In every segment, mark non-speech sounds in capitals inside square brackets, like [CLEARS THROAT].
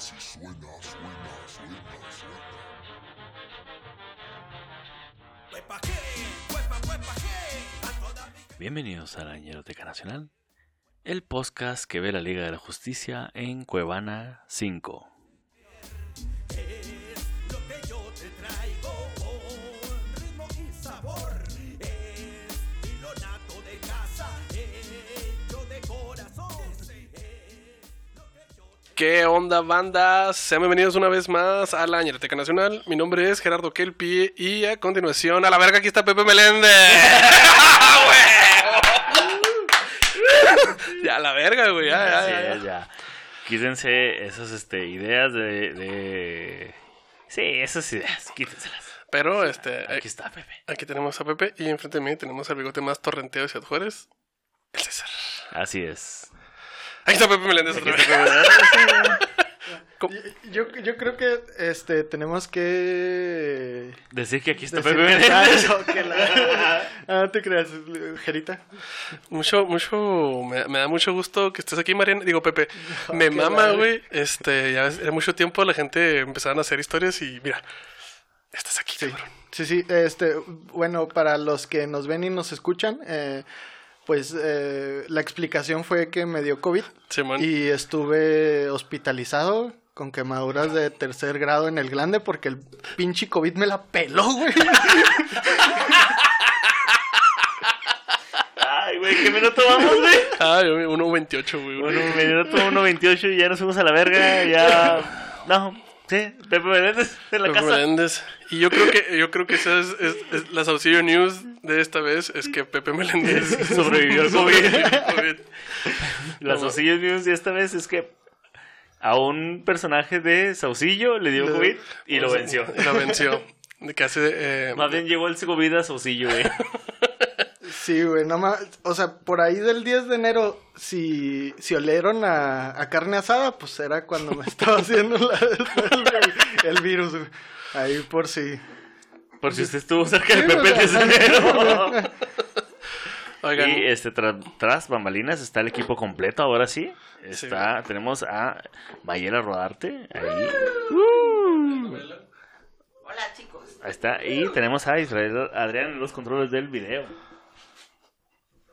Así suena, suena, suena, suena. Bienvenidos a la Ñeroteca Nacional, el podcast que ve la Liga de la Justicia en Cuevana 5. ¿Qué onda, bandas? Sean bienvenidos una vez más a la Ñeroteca Nacional. Mi nombre es Gerardo Kelpi y a continuación, a la verga, aquí está Pepe Meléndez. [LAUGHS] Ya, a la verga, güey. Ya, ya, Así ya, es, ya. Quítense esas este, ideas de, de... Sí, esas ideas, quítenselas. Pero, este, Aquí aquí, está Pepe. aquí tenemos a Pepe y enfrente de mí tenemos al bigote más torrenteado de Ciudad Juárez, el César. Así es. Aquí está Pepe Meléndez otra vez. Yo, yo creo que este tenemos que Decir que aquí está Pepe Menéndez. Ah, la- [LAUGHS] Ah, te creas, Jerita. Mucho, mucho, me, me da mucho gusto que estés aquí, Mariana. Digo, Pepe, [LAUGHS] me mama, güey. Este, ya mucho tiempo la gente empezaron a hacer historias y mira, estás aquí, cabrón. Sí, sí, este, bueno, para los que nos ven y nos escuchan, eh, pues eh, la explicación fue que me dio COVID Simón. y estuve hospitalizado con quemaduras de tercer grado en el glande porque el pinche COVID me la peló, güey. Ay, güey, ¿qué minuto vamos, güey? Ah, yo 1.28, güey. Bueno, minuto 1.28 y ya nos fuimos a la verga, ya... No, sí, Pepe Menéndez en la Pepe casa. Meléndez. Y yo creo que, yo creo que esa es, es, es la Saucillo News de esta vez, es que Pepe Meléndez [LAUGHS] Sobrevivió al COVID. COVID. Las News de esta vez es que a un personaje de Saucillo le dio Le- COVID y lo venció. Lo venció. De que hace, eh, Más bien llegó el COVID a Saucillo, güey. [LAUGHS] Sí, güey, no más, o sea, por ahí del 10 de enero, si, si olieron a, a carne asada, pues era cuando me [LAUGHS] estaba haciendo la- el, el virus, güey. Ahí por si. Por si usted estuvo cerca de Sí, Pepe o de sea, enero. [LAUGHS] oigan, Y este, tra- tras bambalinas está el equipo completo, ahora sí. Está, tenemos a Mayela Rodarte, ahí. Hola chicos. Ahí está. Y tenemos a Israel Adrián en los controles del video.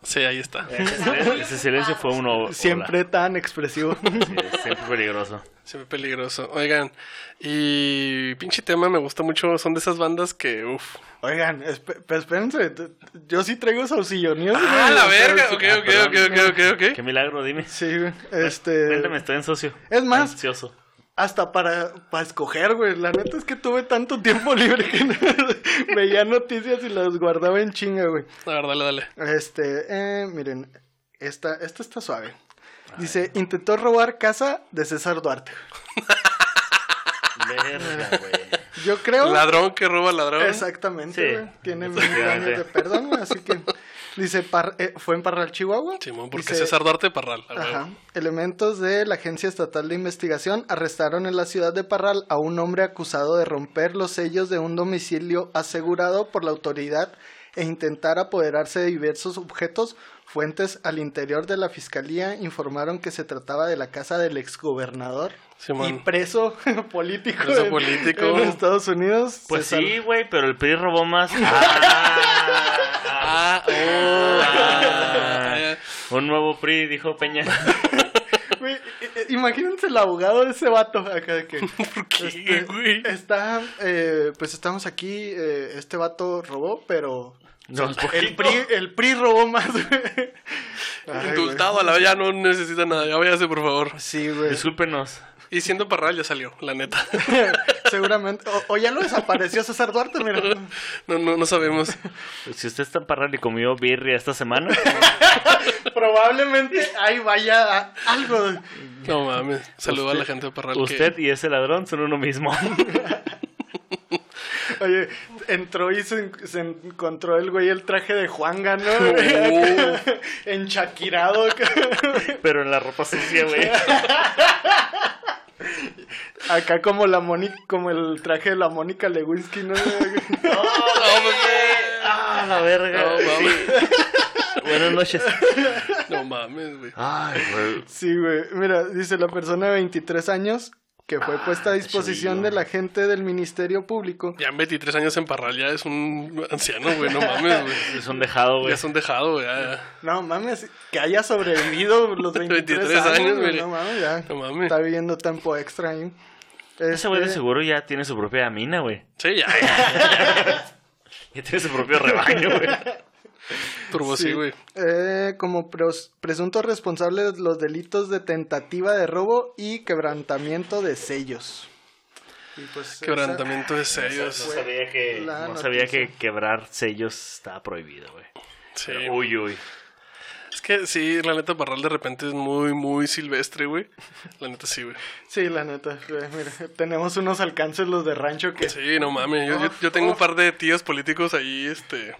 Sí, ahí está. Ese, ese silencio fue uno. Siempre tan expresivo. siempre peligroso. Siempre peligroso. Oigan, y pinche tema me gusta mucho, son de esas bandas que, uff. Oigan, esp- pero espérense, yo sí traigo Saucillo News. ¡Ah, la verga! Ok, Ah, ok, ok, ok, ok. Qué milagro, dime. Sí, güey, este... Cuéntame, estoy en socio. Es más, Ansioso. Hasta para, para escoger, güey. La neta es que tuve tanto [LAUGHS] tiempo libre que no- [LAUGHS] veía noticias y las guardaba en chinga, güey. A ver, dale, dale. Este, eh, miren, esta, esta está suave. Dice, intentó robar casa de César Duarte. Verga, [LAUGHS] güey. Yo creo... Ladrón que roba ladrón. Exactamente, Sí, güey. Tiene mil años de perdón, así que... Dice, par- eh, fue en Parral, Chihuahua. Simón, porque Dice, César Duarte Parral. Ajá. Elementos de la Agencia Estatal de Investigación arrestaron en la ciudad de Parral a un hombre acusado de romper los sellos de un domicilio asegurado por la autoridad e intentar apoderarse de diversos objetos. Fuentes al interior de la fiscalía informaron que se trataba de la casa del exgobernador Simón. y preso [LAUGHS] político, Preso en- político. en Estados Unidos. Pues sí, güey, pero el PRI robó más. [LAUGHS] Ah, Ah, oh. Ah. un nuevo PRI, dijo Peña. [LAUGHS] Güey, imagínense el abogado de ese vato acá de que qué, este, güey? está eh, pues estamos aquí eh, este vato robó pero No, el. PRI, el PRI robó más. Ay, Indultado a la ya no necesita nada. Ya váyase, por favor. sí güey Discúlpenos. Y siendo Parral ya salió, la neta. [LAUGHS] seguramente o, o ya lo desapareció César Duarte mira No, no, no sabemos. Si usted está en Parral y comió birria esta semana, [LAUGHS] probablemente ahí vaya algo No mames. Saludo a la gente de Parral. que- usted y ese ladrón son uno mismo. [LAUGHS] oye entró y se, se encontró el güey el traje de Juanga no Oh. [LAUGHS] enchaquirado [LAUGHS] Pero en la ropa sucia, güey. [LAUGHS] Acá como la Mónica, como el traje de la Mónica Lewinsky, ¿no? Ah, la verga. No mames. Buenas noches. No mames, güey. Ay, güey. Sí, güey. Mira, dice la persona de 23 años que fue puesta a disposición de la gente del Ministerio Público. Ya en 23 años en Parral ya es un anciano, güey, no mames, güey. [LAUGHS] Es un dejado, Ya güey. es un dejado, güey. ya, ya. No mames, que haya sobrevivido los [LAUGHS] 23, 23 años, güey, no mames, ya. No mames. Está viviendo tiempo extra ahí. Ese güey de Este, seguro ya tiene su propia mina, güey. Sí, ya, ya. [LAUGHS] Ya tiene su propio rebaño, güey. [LAUGHS] Turbo, sí, güey. eh, como pros- presunto responsable de los delitos de tentativa de robo y quebrantamiento de sellos. Y pues, Quebrantamiento de No sellos. sabía que, no sabía que quebrar sellos estaba prohibido, güey. Sí. Pero, Uy, uy. Es que sí, la neta, Parral de repente es muy, muy silvestre, güey. La neta, sí, güey. Sí, la neta. eh, mira, tenemos unos alcances los de rancho que... Sí, no mames. Yo, yo, yo tengo un par de tíos políticos ahí, este,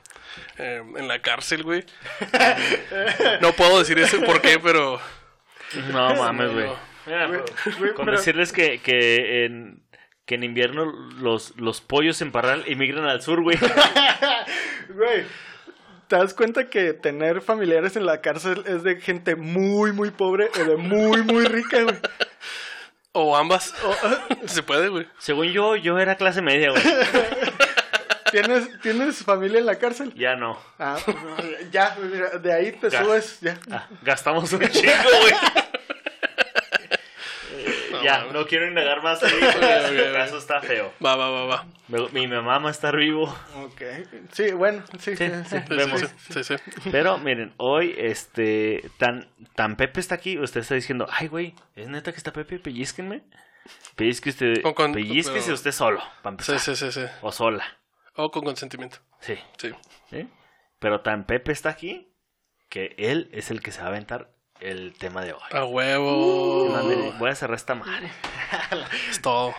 eh, en la cárcel, güey. [LAUGHS] No puedo decir eso por qué, pero No [LAUGHS] mames, güey. no. Con decirles que, que, en, que en invierno los, los pollos en Parral emigran al sur, güey. [LAUGHS] Güey, ¿te das cuenta que tener familiares en la cárcel es de gente muy, muy pobre o de muy, muy rica, güey? o ambas. Se puede, güey. Según yo, yo era clase media, güey. ¿Tienes, ¿Tienes familia en la cárcel? Ya no. Ah, ya, mira, de ahí te Ya. subes, ya. Ah, gastamos un chingo, güey. Ya, no quiero indagar más ahí el caso está feo. Va, va, va, va. Mi mamá va a estar vivo. Ok. Sí, bueno, sí, sí. Sí, Vemos. sí, sí, sí. Pero miren, hoy este tan tan Pepe está aquí, usted está diciendo, "Ay, güey, ¿es neta que está Pepe? Pellizquenme." Pellizque Con- con- pellizquese pero- usted solo, para empezar. Sí, sí, sí, sí. O sola. O con consentimiento. Sí. Sí. ¿sí? Pero tan Pepe está aquí que él es el que se va a aventar el tema de hoy. A huevo. Voy a cerrar esta madre. [LAUGHS] Es todo.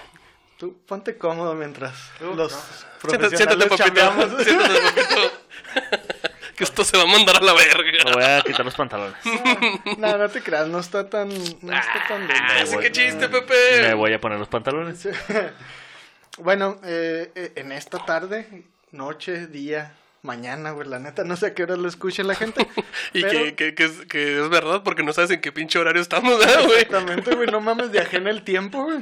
Tú ponte cómodo mientras los Siéntate, profesionales siéntate, papito. [LAUGHS] Siéntate, papito. que esto se va a mandar a la Me verga. voy a quitar los pantalones. [LAUGHS] No, no te creas, no está tan... No está tan Ah, voy- qué chiste, Me Pepe. voy a poner los pantalones. Bueno, eh, eh, en esta tarde, noche, día, mañana, güey, la neta, no sé a qué hora lo escuche la gente. [LAUGHS] Y pero- que, que, que, es, que es verdad porque no sabes en qué pinche horario estamos, ¿verdad, güey? Exactamente, güey, no mames, viajé en el tiempo, güey.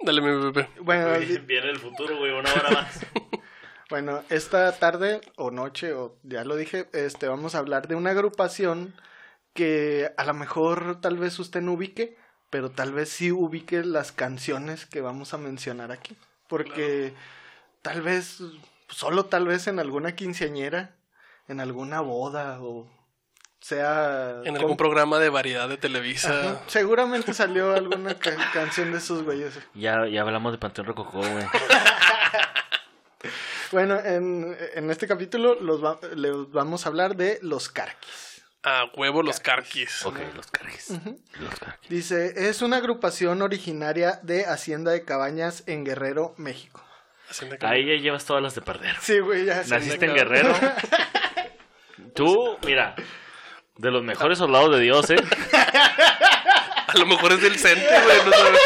Dale, mi Pepe. Bueno, di- Viene el futuro, güey, una hora más. [LAUGHS] bueno, esta tarde o noche, o ya lo dije, este, vamos a hablar de una agrupación que a lo mejor tal vez usted no ubique, pero tal vez sí ubique las canciones que vamos a mencionar aquí. Porque tal vez, solo tal vez en alguna quinceañera, en alguna boda o sea... En con- algún programa de variedad de Televisa. Ajá, Seguramente salió alguna ca- canción de esos güeyes. Ya, ya hablamos de Panteón Rococó, güey. [LAUGHS] Bueno, en, en este capítulo los va- les vamos a hablar de los carquis. A huevo los carquis. Ok, los cargues. Dice, es una agrupación originaria de Hacienda de Cabañas en Guerrero, México. Hacienda Ahí ya llevas todas las de perder. Sí, güey, ya. Naciste en. Guerrero. [LAUGHS] Tú, mira, de los mejores soldados de Dios, ¿eh? [LAUGHS] A lo mejor es del Cente, güey. No sabes.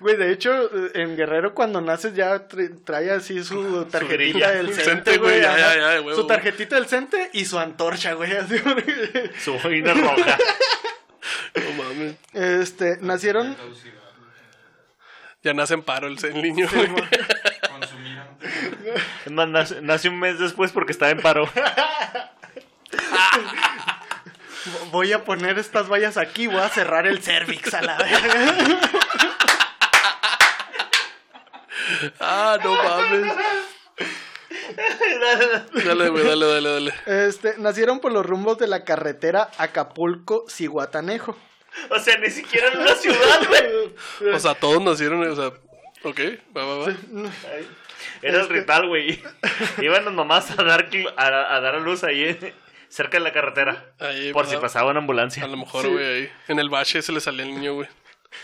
Güey, de hecho, en Guerrero cuando naces ya tra- trae así su tarjetita del Cente, güey. güey, ya, ajá. ya, ya, güey, Su tarjetita del Cente y su antorcha, güey. así, Su boina roja. [LAUGHS] No mames. Este, nacieron... Ya nace en paro el, el niño, güey. Es más, nace, nace un mes después porque estaba en paro. [LAUGHS] Voy a poner estas vallas aquí, voy a cerrar el cervix a la verga. Ah, no mames. Dale, güey, dale, dale, dale. Este, nacieron por los rumbos de la carretera Acapulco-Cihuatanejo. O sea, ni siquiera en una ciudad, güey. O sea, todos nacieron, o sea, ok, va, va, va. Era el ritual, güey. Iban las mamás a dar, a, a dar a luz ahí cerca de la carretera. Ahí, por si pasaba una ambulancia. A lo mejor, Sí. güey, ahí. En el bache se le salía el niño, güey.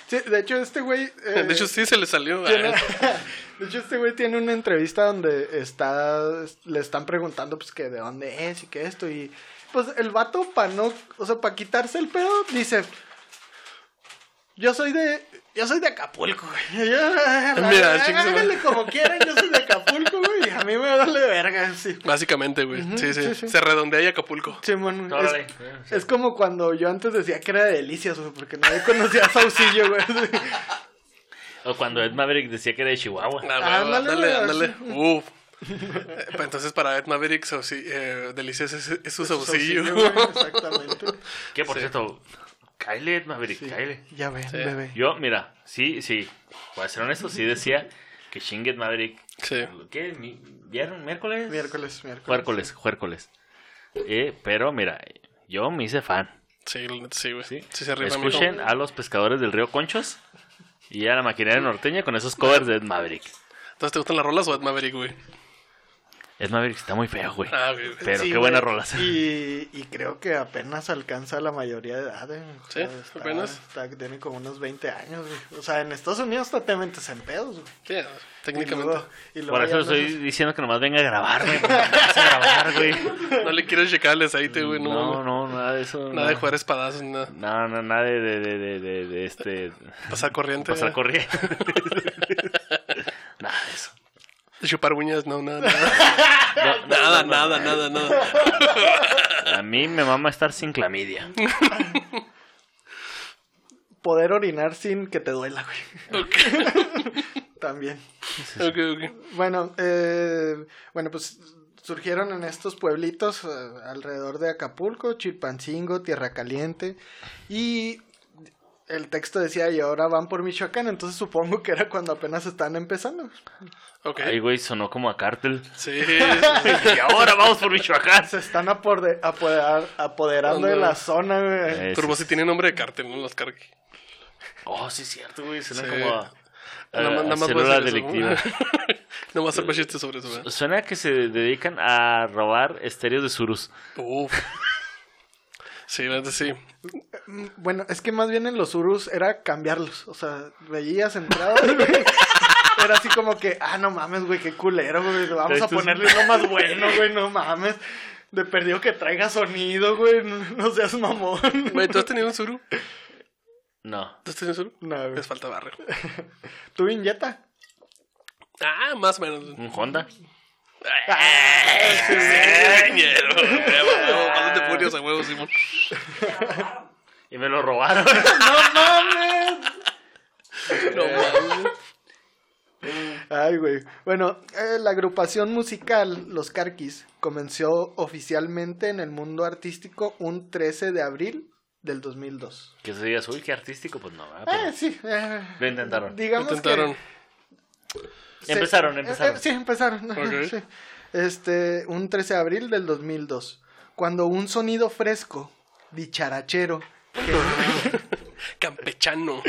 Sí, de hecho, este güey. eh, [LAUGHS] De hecho, sí se le salió. tiene- [LAUGHS] de hecho, este güey tiene una entrevista donde está. Le están preguntando, pues, que de dónde es y que esto. Y. Pues el vato, para no. O sea, para quitarse el pedo, dice. Yo soy de. Yo soy de Acapulco, güey. [LAUGHS] Yo- Mira, háganle como quieran, yo soy de Acapulco, güey. y A mí me vale verga, sí. Básicamente, güey. sí, sí, sí, sí. Se redondea y Acapulco. Simón, Órale. es, es como cuando yo antes decía que era de delicias, güey, porque nadie conocía a Saucillo, güey. O cuando Ed Maverick decía que era de Chihuahua. Ah, Ándale, ándale, ándale. sí. Uf. Eh, pues Entonces, para Ed Maverick, eh, Delicias es, es su saucillo. [LAUGHS] Exactamente. Que por Sí. cierto, Kyle Ed Maverick, Kyle. Ya ven, Sí. bebé. Yo, mira, sí, sí. Voy a ser honesto, sí decía que Shinget Maverick. Sí. ¿Qué? ¿Vieron? ¿Miércoles? Miércoles, miércoles. Juércoles, juércoles. Eh, pero mira, yo me hice fan. Sí, sí, güey. Sí, ¿sí? se. Escuchen a los pescadores del río Conchos y a la maquinaria norteña con esos covers de Ed Maverick. Entonces, ¿te gustan las rolas o Ed Maverick, güey? Ed Maverick está muy feo, güey. Ah, güey. Pero Sí, qué buenas güey. rolas. Y, y creo que apenas alcanza la mayoría de edad. eh. O ¿Sí? está- ¿Apenas? está- tiene como unos 20 años. güey. O sea, en Estados Unidos hasta te metes en pedos. güey. Sí, Y técnicamente. luego- y luego Por eso estoy diciendo que nomás venga a grabar, güey. No le quiero checar el aceite, güey. No, No, no, nada de eso. Nada no. de jugar espadazos, nada. No, no, nada de, de, de, de, de- de este. Pasar corriente. Pasar corriente. [LAUGHS] Chupar uñas, no, nada, nada. [LAUGHS] No, Nada, no, no, nada, no. nada, nada. A mí me mama estar sin clamidia. Poder orinar sin que te duela, güey. Ok, [LAUGHS] También. ok, ok. Bueno, eh, bueno, pues surgieron en estos pueblitos eh, alrededor de Acapulco, Chilpancingo, Tierra Caliente y el texto decía y ahora van por Michoacán, entonces supongo que era cuando apenas están empezando. Ok. Ay, güey, sonó como a cártel. Sí, [LAUGHS] Y ahora vamos por Michoacán. Se están apode- apoderar- apoderando de la zona, güey. Eh, Turbo sí, sí tiene nombre de cártel, ¿no? Los cargui. Oh, sí, es cierto, güey. Suena Sí. como a, Nada más- a [LAUGHS] nada más delictiva. No va a hacer más chistes sobre eso, ¿verdad? Suena que se dedican a robar estéreos de Surus. Uf. Sí, sí. Bueno, es que más bien en los Urus era cambiarlos. O sea, veías entrada [LAUGHS] y, güey, era así como que, ah, no mames, güey, qué culero, güey. Vamos a ponerle uno más bueno, güey, no mames. De perdido que traiga sonido, güey. No, seas mamón. Güey, ¿tú has tenido un suru? No. ¿Tú has tenido un suru? No, güey. Les falta barrio. [LAUGHS] ¿Tú inyeta? Ah, más o menos. ¿Un Honda? Furios a huevos, Simón. Y me lo robaron. ¡No mames! [LAUGHS] No mames. Ay, güey. Bueno, eh, la agrupación musical Los Carquis comenzó oficialmente en el mundo artístico un 13 de abril del 2002. que se digas, uy, qué artístico. Pues no, ¿verdad? Pero sí. eh, Lo intentaron. Digamos Intentaron. que... Empezaron, se- empezaron. eh, eh, sí, empezaron. [LAUGHS] Sí. Este, un 13 de abril del 2002. Cuando un sonido fresco, dicharachero, [LAUGHS] Campechano.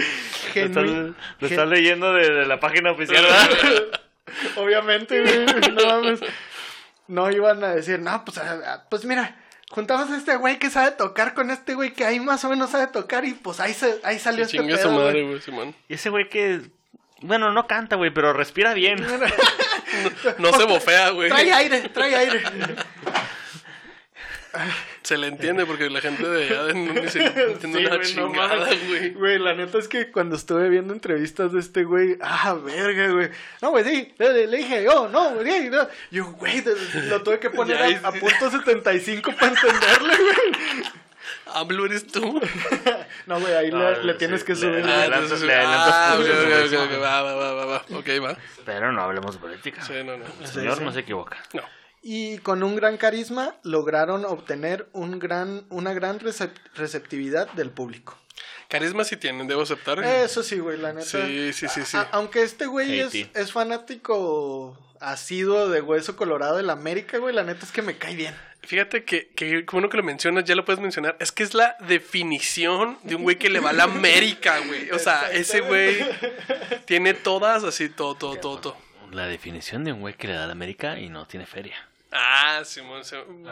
Lo estás, genu- lo estás leyendo de, de la página oficial, ¿verdad? [LAUGHS] Obviamente, güey, no mames. No iban a decir, no, pues, pues mira, juntamos a este güey que sabe tocar con este güey que ahí más o menos sabe tocar y pues ahí, se, ahí salió este pedo, madre, güey. güey, Simón. Y ese güey que. Bueno, no canta, güey, pero respira bien. [LAUGHS] No se bofea, güey. Trae aire, trae aire. Se le entiende porque la gente de allá no se entiende Sí, una no chingada, güey. Güey, la neta es que cuando estuve viendo entrevistas de este güey, ah, verga, güey. No, güey, sí, le, le dije, oh, no, güey, no. Yo, güey, lo tuve que [LAUGHS] poner a, a punto 75 para entenderle, güey. ¿Hablo eres tú? [LAUGHS] No, güey, ahí No, le, le sí, tienes que subir. le adelantas- le adelantas ah, va, va, va, va. Ok, va. Pero no hablemos de política. Sí, no, no. El señor sí. no se equivoca. No. Y con un gran carisma lograron obtener un gran, una gran recep- receptividad del público. Carisma sí tienen, debo aceptar. Eso sí, güey, la neta. Sí, sí, sí, sí. A- aunque este güey es, es fanático asiduo de Hueso Colorado del América, güey, la neta es que me cae bien. Fíjate que, que bueno que lo mencionas, ya lo puedes mencionar. Es que es la definición de un güey que le va a la América, güey. O sea, ese güey tiene todas así, todo, todo, todo, todo. La definición de un güey que le da a la América y no tiene feria. Ah, Simón, Simón.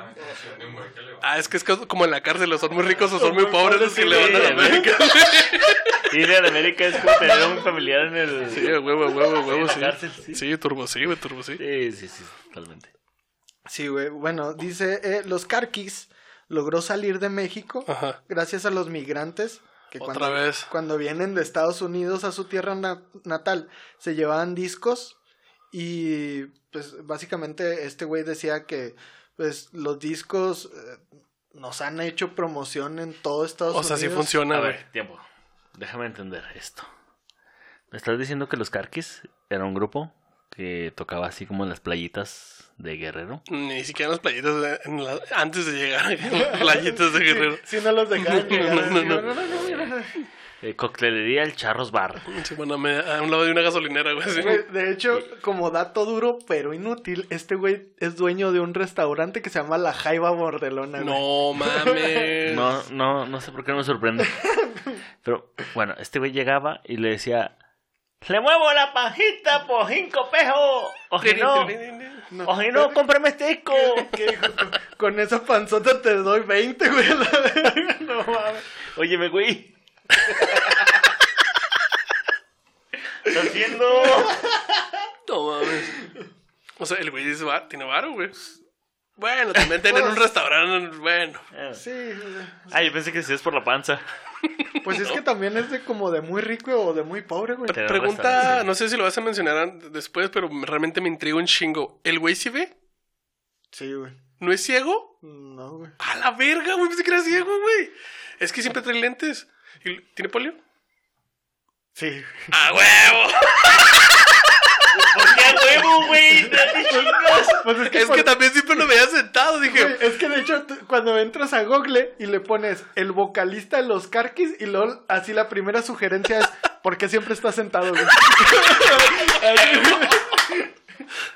Ah, es que es como en la cárcel, o son muy ricos o son muy [LAUGHS] pobres los que le van a la [LAUGHS] sí, América. Ir a la América es como tener un familiar en el. Sí, huevo, huevo, huevo, sí. sí. Sí, turbo, sí, güey, turbo, sí. Sí, sí, sí, totalmente. Sí, güey, bueno, dice, eh, los Carquis logró salir de México Ajá. gracias a los migrantes que Otra cuando, vez. cuando vienen de Estados Unidos a su tierra na- natal se llevaban discos y pues básicamente este güey decía que pues los discos eh, nos han hecho promoción en todo Estados O Unidos. sea, sí funciona, A güey. ver, tiempo. Déjame entender esto. ¿Me estás diciendo que los Carquis era un grupo que tocaba así como en las playitas de Guerrero? Ni siquiera en las playitas, de- en la- antes de llegar, las [LAUGHS] playitas de Guerrero. Si no los dejaban [LAUGHS] llegar. No, no, no. Eh, coctelería El Charros Bar. Sí, bueno, a a un lado de una gasolinera, güey. sí. De hecho, como dato duro pero inútil, este güey es dueño de un restaurante que se llama La Jaiba Bordelona. güey. No mames. No, no, no sé por qué no me sorprende. [LAUGHS] Pero bueno, este güey llegaba y le decía: Le muevo la panjita por cinco pejos. O si no, o si no, cómprame este disco. ¿Qué dijo? Con- Con esa panzota te doy 20, güey. No mames. Óyeme, güey. ¿Qué estás haciendo? No mames. O sea, el güey dice, va, tiene varo, güey. Bueno, también tener un restaurante, bueno. Sí, güey. Ah, yo pensé que si es por la panza. Pues es que también es de como de muy rico o de muy pobre, güey. Pero Pregunta, no sé si lo vas a mencionar después, pero realmente me intriga un chingo. ¿El güey sí ve? Sí, güey. ¿No es ciego? No, güey. A la verga, güey, pensé que era ciego, güey. Es que siempre trae lentes. ¿Y ¿Tiene polio? Sí. ¡A huevo! [LAUGHS] ¿Por qué a huevo, güey? Pues es que, Es por- que también siempre lo veía sentado, dije. es que de hecho cuando entras a Google y le pones el vocalista de los Carquis y luego así la primera sugerencia es ¿por qué siempre está sentado, güey?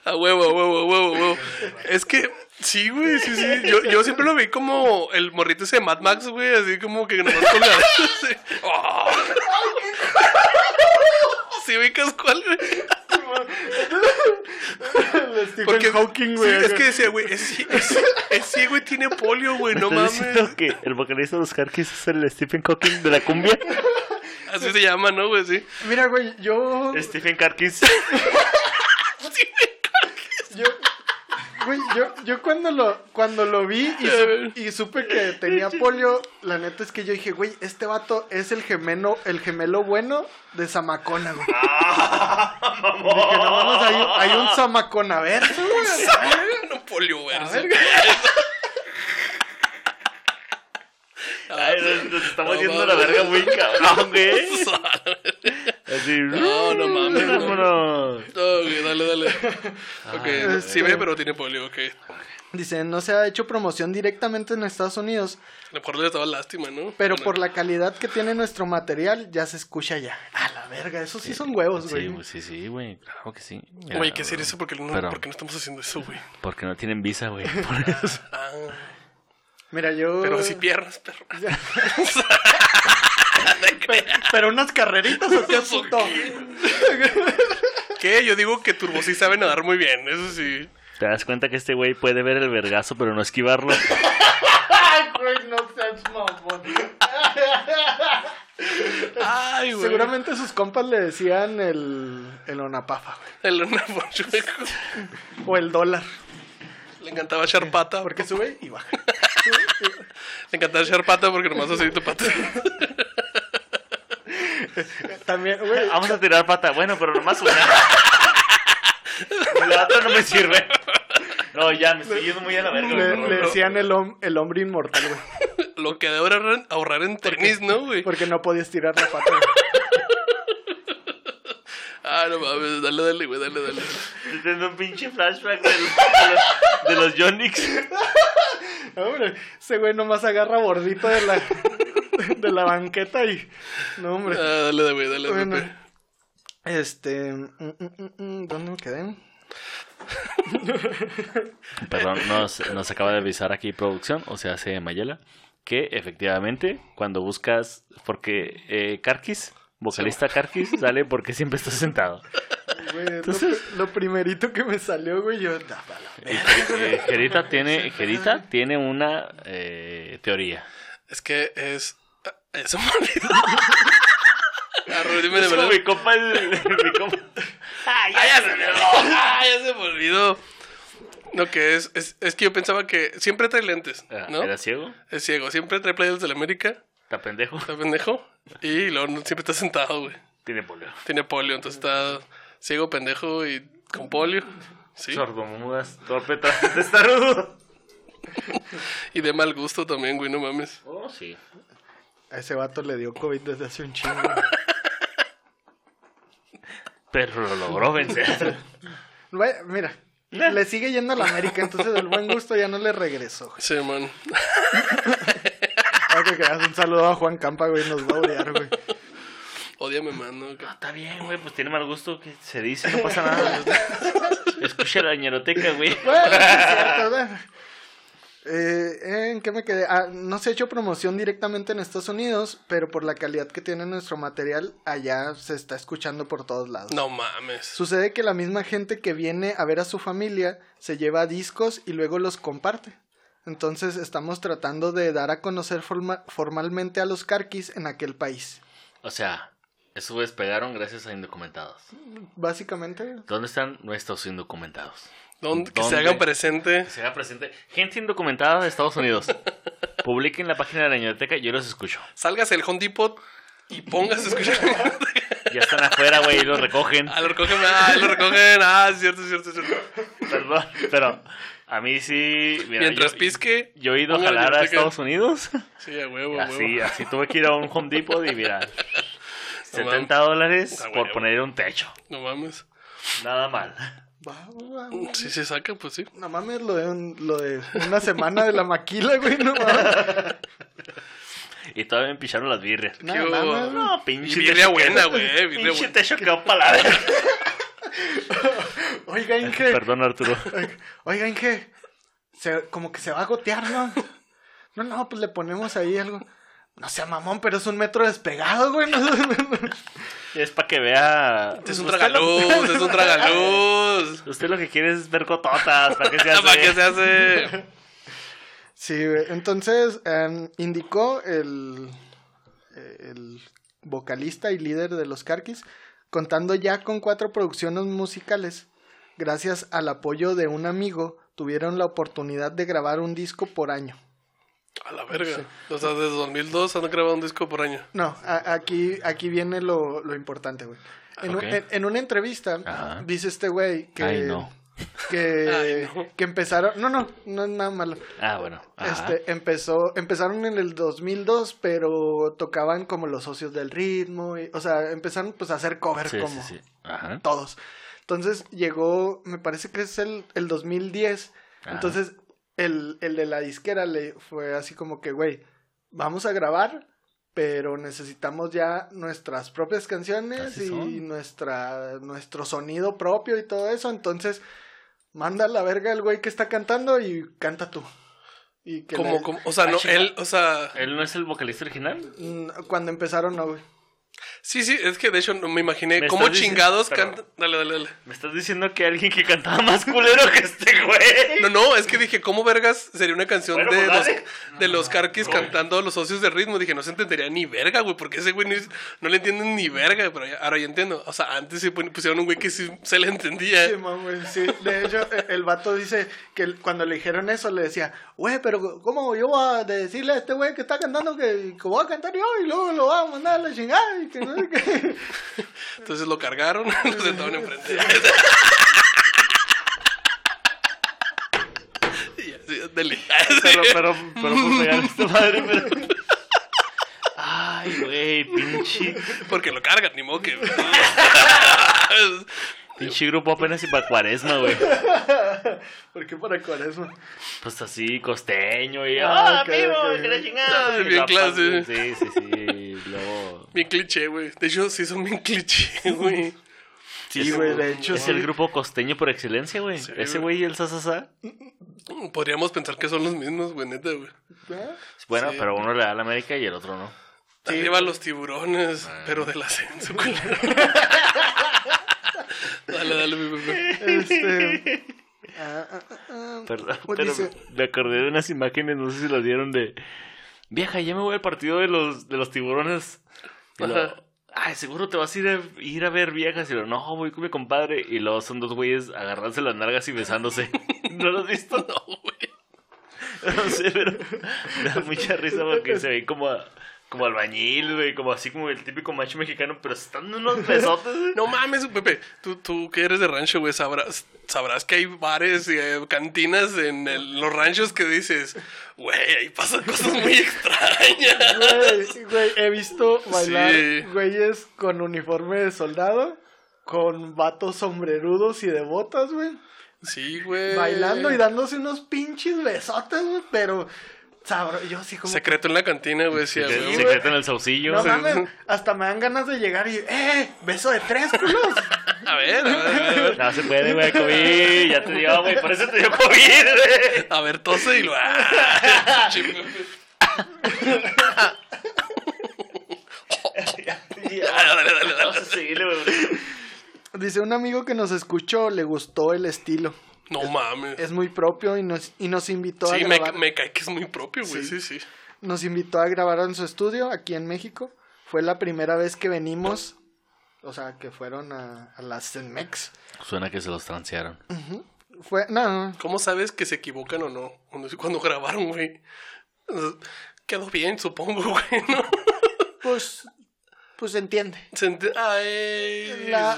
A huevo, a huevo, a huevo, a huevo. Es que, sí, güey, sí, sí. Yo, yo siempre lo vi como el morrito ese de Mad Max, güey, así como que nomás. [LAUGHS] Sí. Oh. ¿Sí ubicas cuál, güey? El Stephen Porque, Hawking, sí, güey. es que decía, güey, es, ci- es, es ciego y tiene polio, güey, no ¿Me estás mames. que el vocalista de los Carquis es el Stephen Hawking de la cumbia? Así se llama, ¿no, güey? Sí. Mira, güey, yo... Stephen Carquis. Yo, güey, yo, yo cuando lo, cuando lo vi y, su- y supe que tenía polio, la neta es que yo dije, güey, este vato es el gemelo, el gemelo bueno de Zamacona, güey. dije, no mames, hay, hay un Zamacona verso, güey. [LAUGHS] No polio, güey. A sí. ver, [LAUGHS] Ay, nos, nos estamos No yendo a la verga muy cabrón, güey. [LAUGHS] Así. [LAUGHS] No, no mames, no. Vámonos. [LAUGHS] No, güey, dale, dale. Ok, Ah, sí ve, pero tiene polio, ok. Dice, no se ha hecho promoción directamente en Estados Unidos, A lo mejor le estaba lástima, ¿no? pero Bueno, por la calidad que tiene nuestro material, ya se escucha ya. A la verga, esos sí son huevos, Sí, güey. güey, sí, sí, güey. Claro que sí. Güey, ¿qué hacer eso? ¿Por qué no, Pero- por qué no estamos haciendo eso, güey? Porque no tienen visa, güey. [LAUGHS] Por eso. Ah, Mira, yo... pero sí piernas, perro. Pero unas carreritas o qué puto. ¿Qué? Yo digo que Turbo sí sabe nadar muy bien, eso sí. Te das cuenta que este güey puede ver el vergazo, pero no esquivarlo. Ay, güey, no seas mamón. Ay, güey. Seguramente sus compas le decían el, el onapafa, güey. El Chueco. O el dólar. Le encantaba echar pata. Porque sube y baja. [LAUGHS] Le encantaba echar pata porque nomás así tu pata. También, güey. Vamos a tirar pata. Bueno, pero nomás una. La otra no me sirve. No, ya, me estoy yendo muy a la verga. Le, le decían el, hom- el hombre inmortal, güey. Lo que de ahorrar, ahorrar en tenis, ¿no, güey? Porque no podía estirar la pata. Ah, no mames, dale, dale, güey, dale, dale. Estoy teniendo un pinche flashback de los, de los, de los Yonix. Hombre, ese güey nomás agarra bordito de la, de la banqueta y. No, Ah, hombre. dale, dale, güey, dale, Bueno, Pepe. este. mm, mm, mm, ¿Dónde me quedé? [LAUGHS] Perdón, nos, nos acaba de avisar aquí producción, o sea, hace Mayela, que efectivamente cuando buscas, porque eh, Karkis, vocalista Karkis, sale porque siempre está sentado. Güey, lo Entonces- lo, primerito que me salió, güey, yo. "Da, pa' la Y, eh, Gerita tiene, Gerita tiene una eh, teoría. Es que es. Ah, Eso me olvidó. [LAUGHS] Ah, dime de Es mi compa, el- [LAUGHS] mi compa. Ah, ya se me olvidó. Ah, ya se me olvidó. No, que es, es, es que yo pensaba que siempre trae lentes, Ah, ¿no? ¿Era ciego? Es ciego, siempre trae playas de la América. Está pendejo. Está pendejo. Y luego siempre está sentado, güey. Tiene polio. Tiene polio, entonces está ciego, pendejo y con polio. Sí. Sordomudas, torpetas, [LAUGHS] testarudo. Y de mal gusto también, güey, no mames. Oh, sí. A ese vato le dio COVID desde hace un chingo. Pero lo logró vencer. [LAUGHS] Mira, le sigue yendo a la América, entonces el buen gusto ya no le regresó. güey. Sí, man. Que quedas un saludo a Juan Campa, güey, nos va a odiar, güey. Odiame, man, ¿no? No, está bien, güey, pues tiene mal gusto que se dice, no pasa nada. [LAUGHS] Escucha la ñeroteca, güey. Bueno, es cierto, güey. Eh, ¿En qué me quedé? Ah, no se ha hecho promoción directamente en Estados Unidos, pero por la calidad que tiene nuestro material, allá se está escuchando por todos lados. No mames. Sucede que la misma gente que viene a ver a su familia se lleva discos y luego los comparte. Entonces estamos tratando de dar a conocer forma- formalmente a los carquis en aquel país. O sea, esos güeyes pegaron gracias a indocumentados. Básicamente, ¿Dónde están nuestros indocumentados? ¿Dónde, que se hagan presente. Que se haga presente. Gente indocumentada de Estados Unidos. [LAUGHS] Publiquen la página de la ñeroteca, yo los escucho. Salgas el Home Depot y pongas a escuchar. Ya están afuera, güey, y los recogen. ah, lo recogen, ah, lo recogen. Ah, cierto, es cierto, es cierto. Perdón, pero a mí sí. mira, Mientras yo, pisque. Yo he ido a jalar a. Estados Unidos. Sí, a huevo, Así, huevo. así tuve que ir a un Home Depot y mira. 70 dólares Ah, por poner un techo. No mames. Nada mal. Va, va, va. Si se saca, pues sí. no mames lo de, un- lo de una semana de la maquila, güey, no mames. Y todavía me picharon las birrias. No ¿Qué hubo? mames. No, pinche birria buena, güey. eh, Birria Pinche buena. techo quedó para la verga. [LAUGHS] Oiga, Inge, Perdón, Arturo. oiga, Inge, se, como que se va a gotear, ¿no? No, no, pues le ponemos ahí algo. No sea mamón, pero es un metro despegado, güey. no- [LAUGHS] Es para que vea. Es un Usted tragaluz, lo- es un tragaluz. [LAUGHS] Usted lo que quiere es ver cototas. ¿Para qué se [LAUGHS] hace? ¿Para qué se hace? Sí, güey. Entonces, em, indicó el, el vocalista y líder de los Carquis, contando ya con cuatro producciones musicales. Gracias al apoyo de un amigo, tuvieron la oportunidad de grabar un disco por año. A la verga. O sea, desde 2002 han grabado un disco por año. No, a- aquí, aquí viene lo, lo importante, güey. En, un- en- en una entrevista, Ajá. dice este güey que, Ay, no. que, [LAUGHS] Ay, no. que empezaron... No, no, no es nada malo. Ah, bueno. Ajá. Este, empezó, empezaron en el 2002, pero tocaban como los socios del ritmo, y- o sea, empezaron pues a hacer cover Sí, como sí, sí. Ajá. todos. Entonces llegó, me parece que es el, el 2010, Ajá. entonces el, el de la disquera le fue así como que, güey, vamos a grabar, pero necesitamos ya nuestras propias canciones y nuestra, nuestro sonido propio y todo eso, entonces manda a la verga el güey que está cantando y canta tú. Y que Como, le- como, o sea, Ah, no, él, o sea, ¿Él no es el vocalista original? Mm, Cuando empezaron, no, güey. Sí, sí, es que de hecho no me imaginé Me cómo chingados cantan. Dale, dale, dale. ¿Me estás diciendo que alguien que cantaba más culero que este güey? No, no, es que dije, ¿cómo vergas sería una canción Bueno, de, pues, los, dale. de los Carquis cantando los socios de ritmo? Dije, no se entendería ni verga, güey, porque ese güey no, no le entienden ni verga, pero ya- ahora ya entiendo. O sea, antes pon- pusieron un güey que sí se le entendía. Sí, mam, güey, sí. De hecho, e- el vato dice que cuando le dijeron eso, le decía, güey, pero ¿cómo yo voy a decirle a este güey que está cantando que, que voy a cantar yo y luego lo voy a mandar a la chingada y que no sé qué? Entonces lo cargaron, [LAUGHS] lo sentaron enfrente. [LAUGHS] Y así, dele. Pero, pero, pero por pegar esta madre, pero. Ay, güey, pinche. [LAUGHS] Porque lo cargan, ni modo que. Pinche grupo apenas y para cuaresma, güey. [LAUGHS] ¿Por qué para cuaresma? Pues así, costeño y. Ah, ¡Ah, amigo! ok. ¡Que la chingada! Ah, bien la clase. Sí, sí, sí. Luego. [LAUGHS] Bien cliché, güey. De hecho, sí son bien cliché, güey. Sí, güey, de hecho, Es el grupo costeño por excelencia, güey. Sí, Ese güey. y el Sasasa. Podríamos pensar que son los mismos, güey, neta, güey. Bueno, Sí. pero uno le da a la América y el otro no. Arriba los tiburones, pero del ascenso. [LAUGHS] dale, dale, mi bebé. Este... ah, ah, ah. Perdón, pero dice- me acordé de unas imágenes, no sé si las vieron de... Vieja, ya me voy al partido de los, de los tiburones. Y. Ay, seguro te vas a ir a, ir a ver viejas. Y luego, no, voy con mi compadre. Y luego son dos güeyes agarrándose las nalgas y besándose. [LAUGHS] ¿No lo has visto? No, [LAUGHS] güey. No sé, pero me da mucha risa porque se ven como a como albañil, güey, como así como el típico macho mexicano, pero están unos besotes, [LAUGHS] güey. No mames, Pepe. Tú, tú que eres de rancho, güey, sabrás, sabrás que hay bares y eh, cantinas en el- los ranchos que dices, güey, ahí pasan cosas muy extrañas. Güey, güey, he visto bailar Sí. güeyes con uniforme de soldado, con vatos sombrerudos y de botas, güey. Sí, güey. Bailando y dándose unos pinches besotes, güey, pero sabro, yo sí como... Secreto en la cantina, güey, sí, Secreto, güey. secreto en el saucillo. No mames, hasta me dan ganas de llegar y, ¡eh! ¡Beso de tres, culos! [LAUGHS] A ver, a ver, a ver. No se puede, güey, COVID. Ya te dio, güey, por eso te dio COVID, güey. A ver, tose y lo. [LAUGHS] ¡Ah! [LAUGHS] dale, dale, dale. Sí, güey. Dice un amigo que nos escuchó, le gustó el estilo. No mames. Es muy propio y nos, y nos invitó Sí, a grabar. me cae que es muy propio, güey. Sí, Sí. sí. Nos invitó a grabar en su estudio aquí en México. Fue la primera vez que venimos, o sea, que fueron a, a la CENMEX. Suena que se los transearon. Fue, no, ¿Cómo sabes que se equivocan o no? Cuando, cuando grabaron, güey. Quedó bien, supongo, [LAUGHS] güey, ¿no? pues, pues se entiende. Se ent- Ay. La-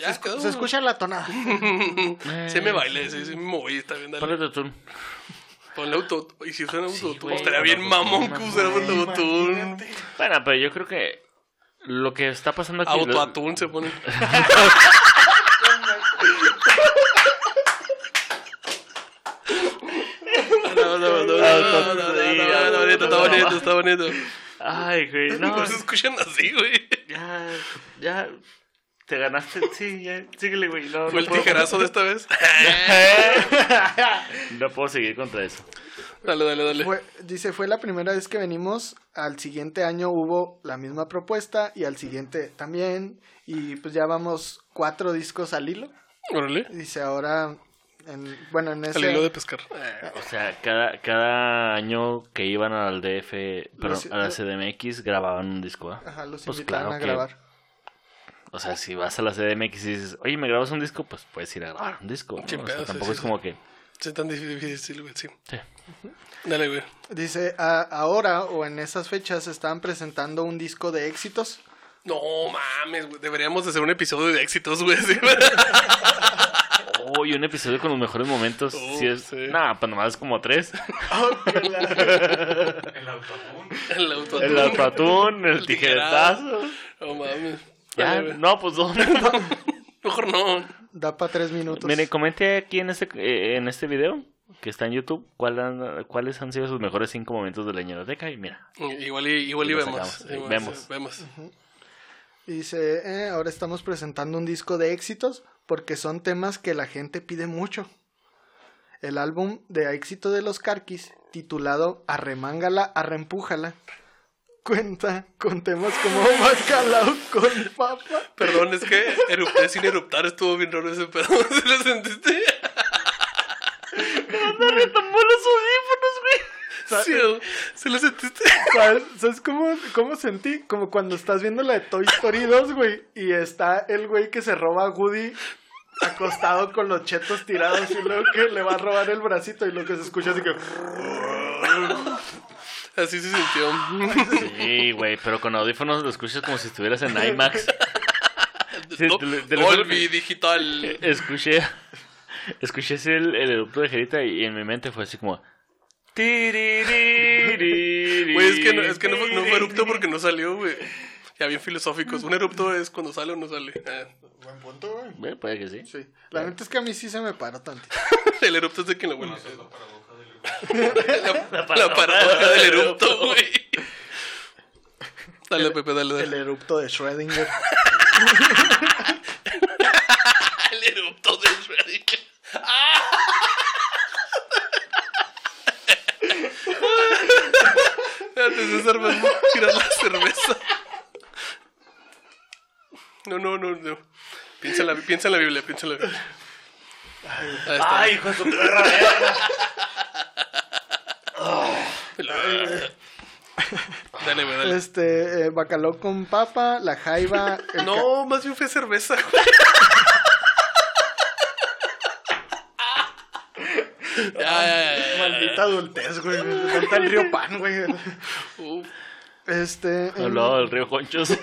Ya quedó. Se escucha la tonada. Se me bailé, sí, sí, me moví, está bien, dale. Ponle tú. Ponle auto. Y si suena autotune, estaría bien autotune, mamón que usara autotune. Bueno, pero yo creo que lo que está pasando aquí. lo- Autoatune se pone. No, no, no, no, no, no, no, no, está bonito, está bonito, está bonito. Ay, güey, [LAUGHS] no. No se escuchan así, güey. Ya, ya. Te ganaste. Sí, ya. Síguele, güey. No, Fue no el puedo- tijerazo de esta vez. [LAUGHS] No puedo seguir contra eso. Dale, dale, dale. Fue- dice, fue la primera vez que venimos. Al siguiente año hubo la misma propuesta y al siguiente también. Y pues ya vamos cuatro discos al hilo. Órale. Dice ahora, en, bueno, en ese... Al hilo de pescar. O sea, cada, cada año que iban al DF, perdón, Los- a la CDMX, grababan un disco. ¿ah? Ajá, los Pues claro a que- grabar. O sea, si vas a la CDMX y dices, oye, ¿me grabas un disco? Pues puedes ir a grabar un disco. ¿no? O sea, pedo, sí, tampoco sí, es sí. como que. Es tan difícil, güey, sí. Sí. Dale, güey. Dice, "A- ahora o en esas fechas estaban presentando un disco de éxitos. No mames, güey. Deberíamos de hacer un episodio de éxitos, güey. [LAUGHS] sí. Oh, y un episodio con los mejores momentos. Oh, sí es... sí. Nah, pues nomás es como tres. [LAUGHS] El autoatune. [LAUGHS] El autotune, el El tijeretazo. No mames. Ya, no, pues dos. [LAUGHS] Mejor no. Da para tres minutos. Miren, comente aquí en este, eh, en este video que está en YouTube cuál han- cuáles han sido sus mejores cinco momentos de la ñeroteca. Y mira, Igual y, igual y Y lo vemos. sacamos, sí, Igual, vemos. sí, vemos. Dice, "Eh, ahora estamos presentando un disco de éxitos porque son temas que la gente pide mucho. El álbum de éxito de los Carquis, titulado Arremángala, Arrempújala, cuenta con temas como [LAUGHS] Bacalao con papa. Perdón, es que erupté sin eruptar. Estuvo bien raro ese pedo. [LAUGHS] ¿Sí lo sentiste? [LAUGHS] ¡Me retomó los ¿Sí lo sentiste? [LAUGHS] ¿Sabes, ¿Sabes cómo, cómo sentí? Como cuando estás viendo la de Toy Story 2, güey, y está el güey que se roba a Woody acostado con los chetos tirados y luego que le va a robar el bracito y lo que se escucha así que... Así se sintió. Sí, güey, pero con audífonos lo escuchas como si estuvieras en IMAX. [LAUGHS] Sí, Dolby digital. Escuché, escuché ese el, el erupto de Jerita y en mi mente fue así como... Güey, es que, no, es que no, fue- no fue erupto porque no salió, güey. Ya bien filosóficos. Un erupto es cuando sale o no sale. Ah. Buen punto, güey. puede que sí. Sí. La neta es que a mí sí se me paró tantito. [LAUGHS] El erupto es de quien lo huele. La La paradoja del erupto, güey. Dale, Pepe, dale, El dale. erupto de Schrödinger. [LAUGHS] El erupto del Schrödinger. Espérate, César, vas a tirar la cerveza. No, no, no, no. Piensa en la, piensa en la Biblia, piensa en la Biblia. Ahí está. ¡Ay, hijo de su perra! verga! Dale, güey, dale. Este, eh, bacalao con papa, la jaiba. el ca- No, más bien fue cerveza, güey. [LAUGHS] Ya, ya, ya, ya. Maldita adultez, güey. Me falta el río pan, güey. Uf. Este. en- Hablaba del río Conchos. [LAUGHS]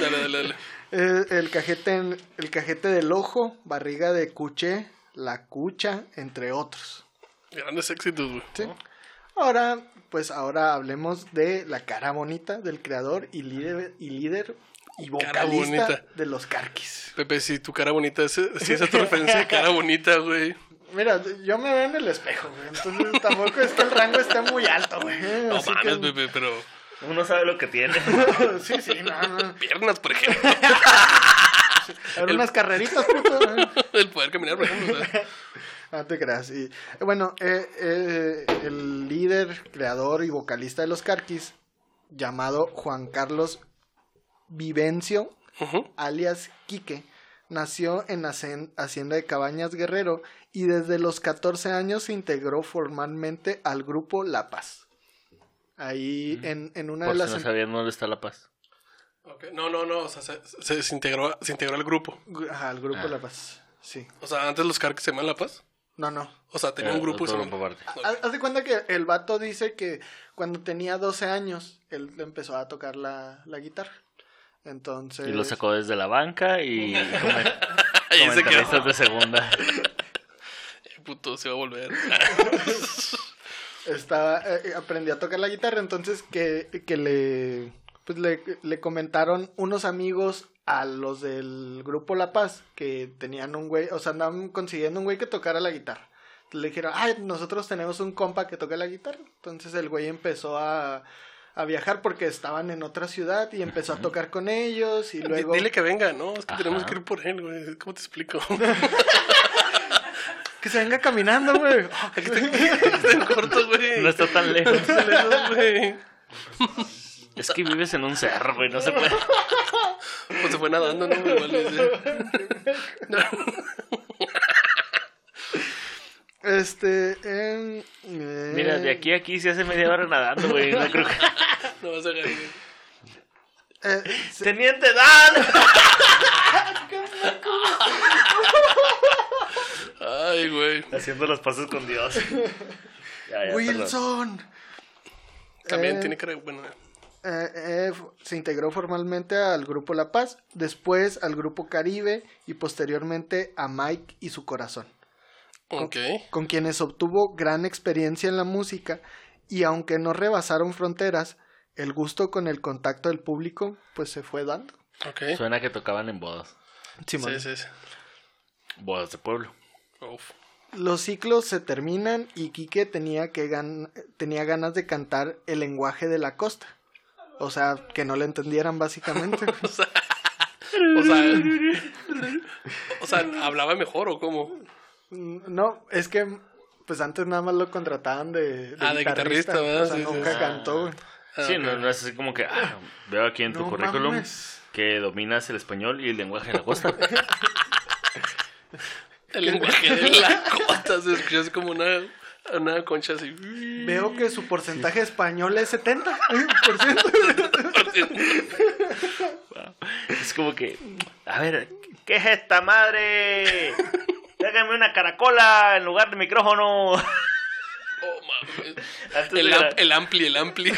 Dale, dale, dale. el, cajete en- el cajete del ojo, barriga de cuché, la cucha, entre otros. Grandes éxitos, güey. ¿sí? Ahora, pues ahora hablemos de la cara bonita del creador y líder y líder y vocalista de los Carquis. Pepe, si tu cara bonita, es- si esa es tu [LAUGHS] referencia de cara bonita, güey. Mira, yo me veo en el espejo, güey. Entonces tampoco es que el rango esté muy alto, güey. No Así mames, que- Pepe, pero Uno sabe lo que tiene. [LAUGHS] sí, sí, no, no. piernas, por ejemplo. [LAUGHS] Ver, unas carreritas, puto. El poder caminar, por ejemplo. No te creas. Y, bueno, eh, eh, el líder, creador y vocalista de los Carquis, llamado Juan Carlos Vivencio, alias Quique, nació en Hacienda de Cabañas Guerrero y desde los 14 años se integró formalmente al grupo La Paz. Ahí en, en una Por de si las... no sabían dónde está la paz. No, no, no. O sea, se, se- se integró, se integró al grupo. Ajá, al grupo Ah. La Paz. Sí. O sea, antes los Carques se llaman La Paz. No, no. O sea, tenía Eh, un grupo y se otro llama- grupo aparte. Haz haz de cuenta que el vato dice que cuando tenía 12 años, él empezó a tocar la, la guitarra. Entonces... Y lo sacó desde la banca y [LAUGHS] Ahí [LAUGHS] se quedó. de segunda. Puto, se va a volver. [LAUGHS] estaba eh, aprendió a tocar la guitarra entonces que, que le pues le, le comentaron unos amigos a los del grupo La Paz que tenían un güey, o sea, andaban consiguiendo un güey que tocara la guitarra. Entonces le dijeron, ay, nosotros tenemos un compa que toca la guitarra. Entonces el güey empezó a, a viajar porque estaban en otra ciudad y empezó a tocar con ellos y luego... Dile que venga, ¿no? Es que Ajá. tenemos que ir por él, güey. ¿Cómo te explico? [LAUGHS] Que se venga caminando, güey. Está en corto, güey. No está tan lejos. Está lejos, güey. Es que vives en un cerro, güey. No se puede. Pues se fue nadando, ¿no? Igual ese. [LAUGHS] Este... eh, Mira, de aquí a aquí se hace media hora nadando, güey. No creo que... [LAUGHS] No vas a ganar. eh, se- ¡Teniente Dan! Ay, güey. Haciendo los pasos con Dios. Ya, ya, perdón. Wilson. También Eh, tiene cara. Bueno, eh, eh, se integró formalmente al grupo La Paz, después al grupo Caribe y posteriormente a Mike y su corazón, con quienes obtuvo gran experiencia en la música y aunque no rebasaron fronteras, el gusto con el contacto del público pues se fue dando. Suena que tocaban en bodas. Sí, sí, sí. Bodas de pueblo. Uf. Los ciclos se terminan y Quique tenía, que gan- tenía ganas de cantar el lenguaje de la costa. O sea, que no le entendieran básicamente. [LAUGHS] O sea. O sea. O sea, ¿hablaba mejor o cómo? No, es que pues antes nada más lo contrataban de, Ah, de guitarrista, ¿verdad? O sea, Sí, nunca sí. cantó. Ah, Sí, no, no es así como que ah, veo aquí en tu No currículum mames. que dominas el español y el lenguaje de la costa. [LAUGHS] El lenguaje de la costa se escucha así como una, una concha así. Veo que su porcentaje de español es 70%. [LAUGHS] [LAUGHS] Es como que, a ver, ¿qué es esta madre? Déjame una caracola en lugar de micrófono. Oh, mames. El, gra- am- el ampli, el ampli. [LAUGHS]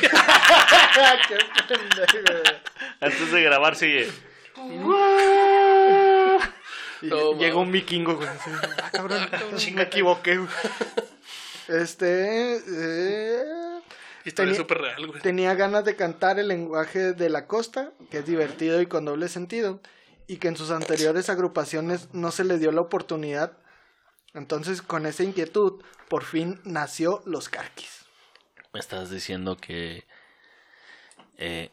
Antes de grabar sigue. Y No, llegó un vikingo, güey. Ah, cabrón, me equivoqué, güey. Este. eh, Historia súper real, güey. tenía ganas de cantar el lenguaje de la costa, que es divertido y con doble sentido, y que en sus anteriores agrupaciones no se le dio la oportunidad. Entonces, con esa inquietud, por fin nació Los Carquis. Me estás diciendo que eh,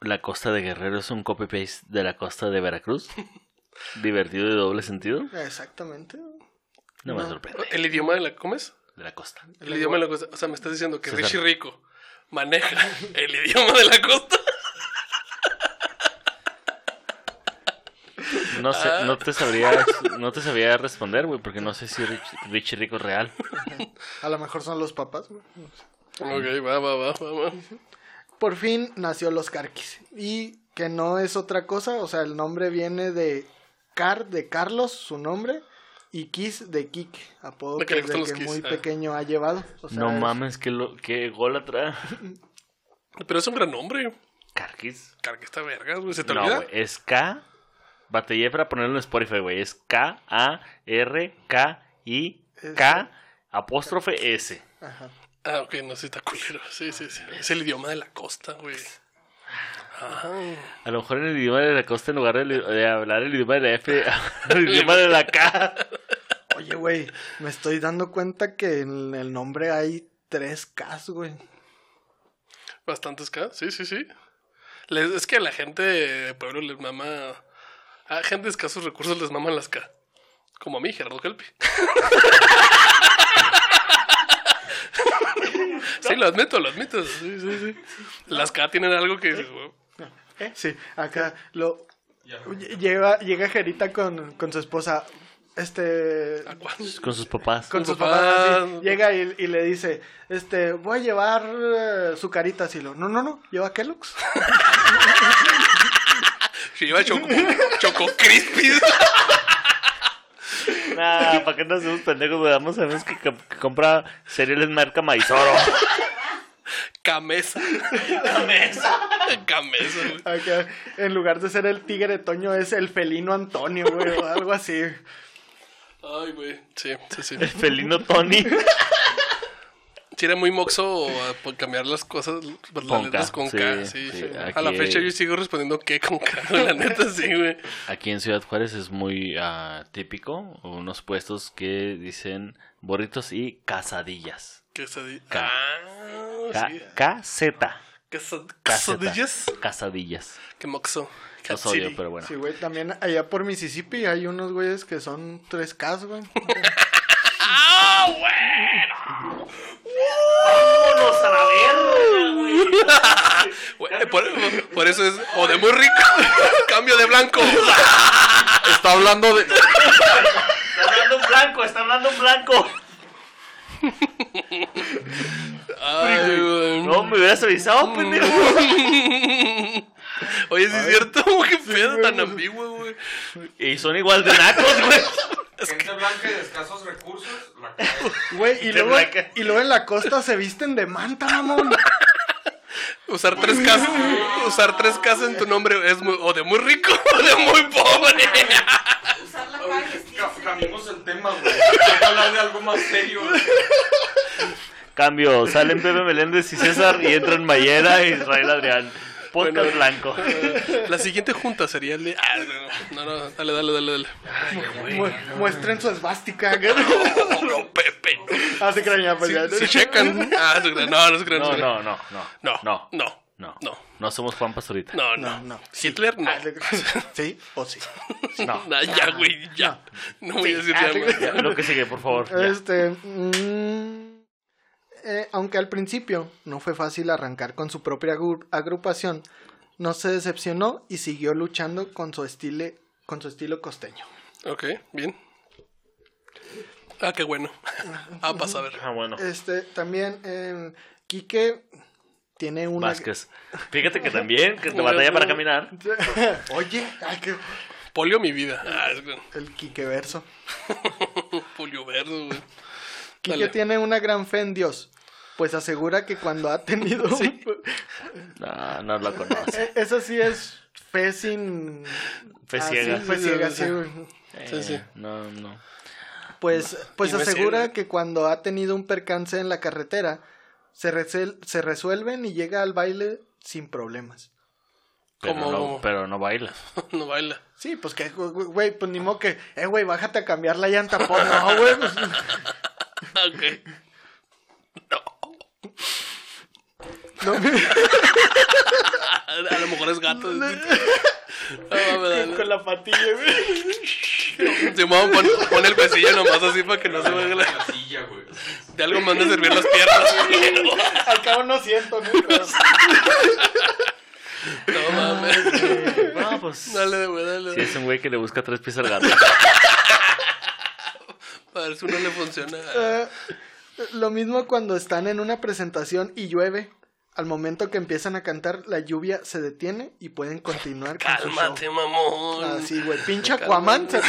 la costa de Guerrero es un copy-paste de la costa de Veracruz. [LAUGHS] Divertido de doble sentido. Exactamente. No, me No. sorprende. ¿El idioma de la. ¿Cómo es? De la costa. El idioma de la costa. O sea, me estás diciendo que César. Richie Rico maneja el idioma de la costa. No sé, Ah. no te sabría, no te sabría responder, güey, porque no sé si Rich, Richie Rico es real. A lo mejor son los papás. güey. Ok, va, va, va, va, va. Por fin nació Los Carquis. Y que no es otra cosa, o sea, el nombre viene de Car, de Carlos, su nombre, Y Kiss de Kike, apodo que desde que muy ah. pequeño ha llevado. O sea, No es- mames, que, lo, que golatra. Pero es un gran nombre. Carquis. Carga esta verga, güey. ¿Se te No, olvida? güey, es K. Batallé para ponerlo en Spotify, güey. Es K-A-R-K-I-K apóstrofe S. Ajá. Ah, ok, no, sí está culero. Sí, sí, sí. Es el idioma de la costa, güey. Ajá. A lo mejor en el idioma de la costa, en lugar de, de hablar el idioma de la F, [LAUGHS] el idioma de la K. Oye, güey, me estoy dando cuenta que en el nombre hay tres Ks, güey. Bastantes K, sí, sí, sí. Les- es que a la gente de pueblo les mama. A gente de escasos recursos les maman las K. Como a mí, Gerardo Kelpi. [LAUGHS] sí, lo admito, lo admito. Sí, sí, sí. Las K tienen algo que. dices, "Güey, Sí, acá lo... Llega, llega Jerita con, con su esposa, este... Con sus papás. Con sus papás. papás, así, llega y, y le dice, este, voy a llevar eh, su carita así, lo, no, no, no, lleva Kellogg's. [LAUGHS] Si lleva Choco, Choco Crispis. Nah, ¿para qué nos hacemos pendejos, güey? Vamos a ver que, que compra cereales marca Maizoro. Camesa. Camesa. Camesa, güey. Acá, en lugar de ser el tigre Toño, es el felino Antonio, güey, o algo así. Ay, güey. Sí, sí, sí. El felino Tony. Sí, era muy moxo uh, por cambiar las cosas, las Con letras K, con sí, K, sí. sí, A la fecha yo sigo respondiendo que con K, [LAUGHS] la neta, sí, güey. Aquí en Ciudad Juárez es muy ah, típico. Unos puestos que dicen burritos y casadillas. Quesadi- K. Ah. KZ. Quesadillas. Casadillas. Qué moxo. Los odio, City. pero bueno. Sí, güey, también allá por Mississippi hay unos güeyes que son tres Ks, güey. [LAUGHS] ¡Ah, bueno! ¡Vámonos a la verga, güey! Güey, por, eso es o de muy rico, [LAUGHS] cambio de blanco. Está hablando de. Está hablando en blanco, está hablando en blanco. Ay, güey. No, me hubieras avisado, pendejo. [LAUGHS] Oye, sí es cierto, qué pedo tan ambiguo, güey. Y son igual de nacos, güey. Gente blanca y de escasos recursos. La. Güey, y luego, y luego en la costa se visten de manta, mamón. Usar tres casas, usar tres casas en tu nombre es muy, o de muy rico [LAUGHS] o de muy pobre. Usar la calle. Cambiemos el tema, güey. Hay que hablar de algo más serio. Cambio, salen Pepe Meléndez y César y entran Mayera y Israel Adrián. Podcast Bueno. blanco. La siguiente junta sería el de. Ah, no, no, no, dale, dale, dale, dale. Mu- muestren su esvástica. [LAUGHS] güey. No, Pepe. Ah, se crean ya, pues ya. Si checan. Ah, no, se crean, no, no se crean, No, no, no, no. No, No. no, No. no. No somos Juan Pastorita. No, No, no. no. Hitler, no. Ah, Sí, o sí. No. Nah, ya, güey, ya. No voy a decir Ah, ya, güey. Lo que sigue, por favor. ya. Este. mm, eh, aunque al principio no fue fácil arrancar con su propia agru- agrupación, no se decepcionó y siguió luchando con su, estile, con su estilo costeño. Ok, bien. Ah, qué bueno. [LAUGHS] Ah, pasa a ver. Ah, bueno. Este, también eh, Quique tiene una. Vázquez. Fíjate que [LAUGHS] también, que te batalla para caminar. [LAUGHS] Oye, ay, que- Polio mi vida. Ah, es el Quique verso. polio verde, güey. Quique Dale. tiene una gran fe en Dios, pues asegura que cuando ha tenido. [LAUGHS] No, no lo conoce. [LAUGHS] Eh, Eso sí es fe sin. Fe Ah, ciega. sí, fe Sí, ciega, sí, sí, sí. güey. Sí, sí. Eh, No, no. Pues, pues asegura que cuando ha tenido un percance en la carretera, se, resel- se resuelven y llega al baile sin problemas. Pero, Como- no, pero no baila. [LAUGHS] No baila. Sí, pues que, güey, güey, pues ni modo que, eh, güey, bájate a cambiar la llanta, pues no, güey. pues, Ok. no. [LAUGHS] A lo mejor es gato. Ah, mames, dale. Con la patilla, güey. Simón, pon, pon el huesillo nomás así para que no se vea la... La silla, güey. De algo han de servir las piernas. Al cabo no siento, ¿no? Pero- No mames. No, pues. Dale, güey, dale. Si es un güey que le busca tres pies al gato. A ver si uno le funciona. [LAUGHS] Eh, lo mismo cuando están en una presentación y llueve. Al momento que empiezan a cantar, la lluvia se detiene y pueden continuar con su show. Cálmate, mamón. Así, güey. Pinche Aquaman se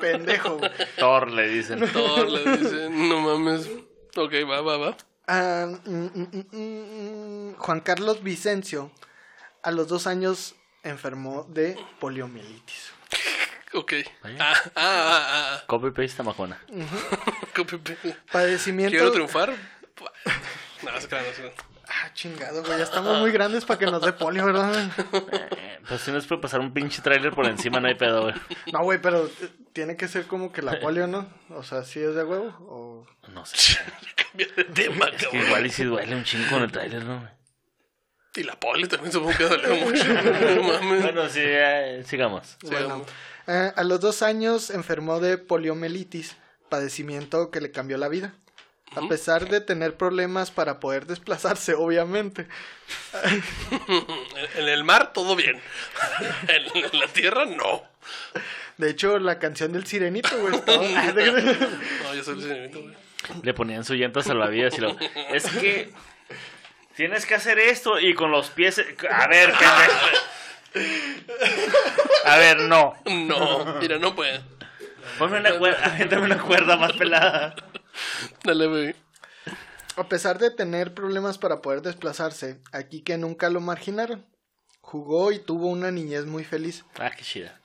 pendejo, güey. Thor le dicen. Todo le dicen, no mames. Ok, va, va, va. Ah, mm, mm, mm, mm, Juan Carlos Vicencio, a los dos años, enfermó de poliomielitis. Ok. Ah, ah, ah, ah. Copy paste tamacona. [LAUGHS] Copy paste. Padecimiento. ¿Quiero triunfar? No, se crean, no se crean. Ah, chingado, güey. Ya estamos muy grandes para que nos dé polio, ¿verdad? Eh, pues si nos puede pasar un pinche trailer por encima, no hay pedo, güey. No, güey, pero tiene que ser como que la polio, ¿no? O sea, ¿sí es de huevo? O... No sé. [LAUGHS] Cambia de tema, Es que cabrón. igual y si duele un chingo con el trailer, ¿no? güey? Y la poli también supongo que dolió mucho. [LAUGHS] No mames. Bueno, sí, eh, sigamos. Bueno, vamos. Eh, a los dos años enfermó de poliomielitis, padecimiento que le cambió la vida. A pesar de tener problemas para poder desplazarse, [LAUGHS] obviamente. [LAUGHS] En el mar, todo bien. [LAUGHS] En la tierra, no. De hecho, la canción del sirenito, güey. No, yo soy el señorito, güey. Le ponían su llanta salvavidas y lo. Es que. Tienes que hacer esto y con los pies. A ver, pendejo. A ver, no. No, mira, no puede. Ponme una cuerda, [LAUGHS] una cuerda más pelada. Dale, güey. A pesar de tener problemas para poder desplazarse, aquí que nunca lo marginaron. Jugó y tuvo una niñez muy feliz. Ah, qué chida.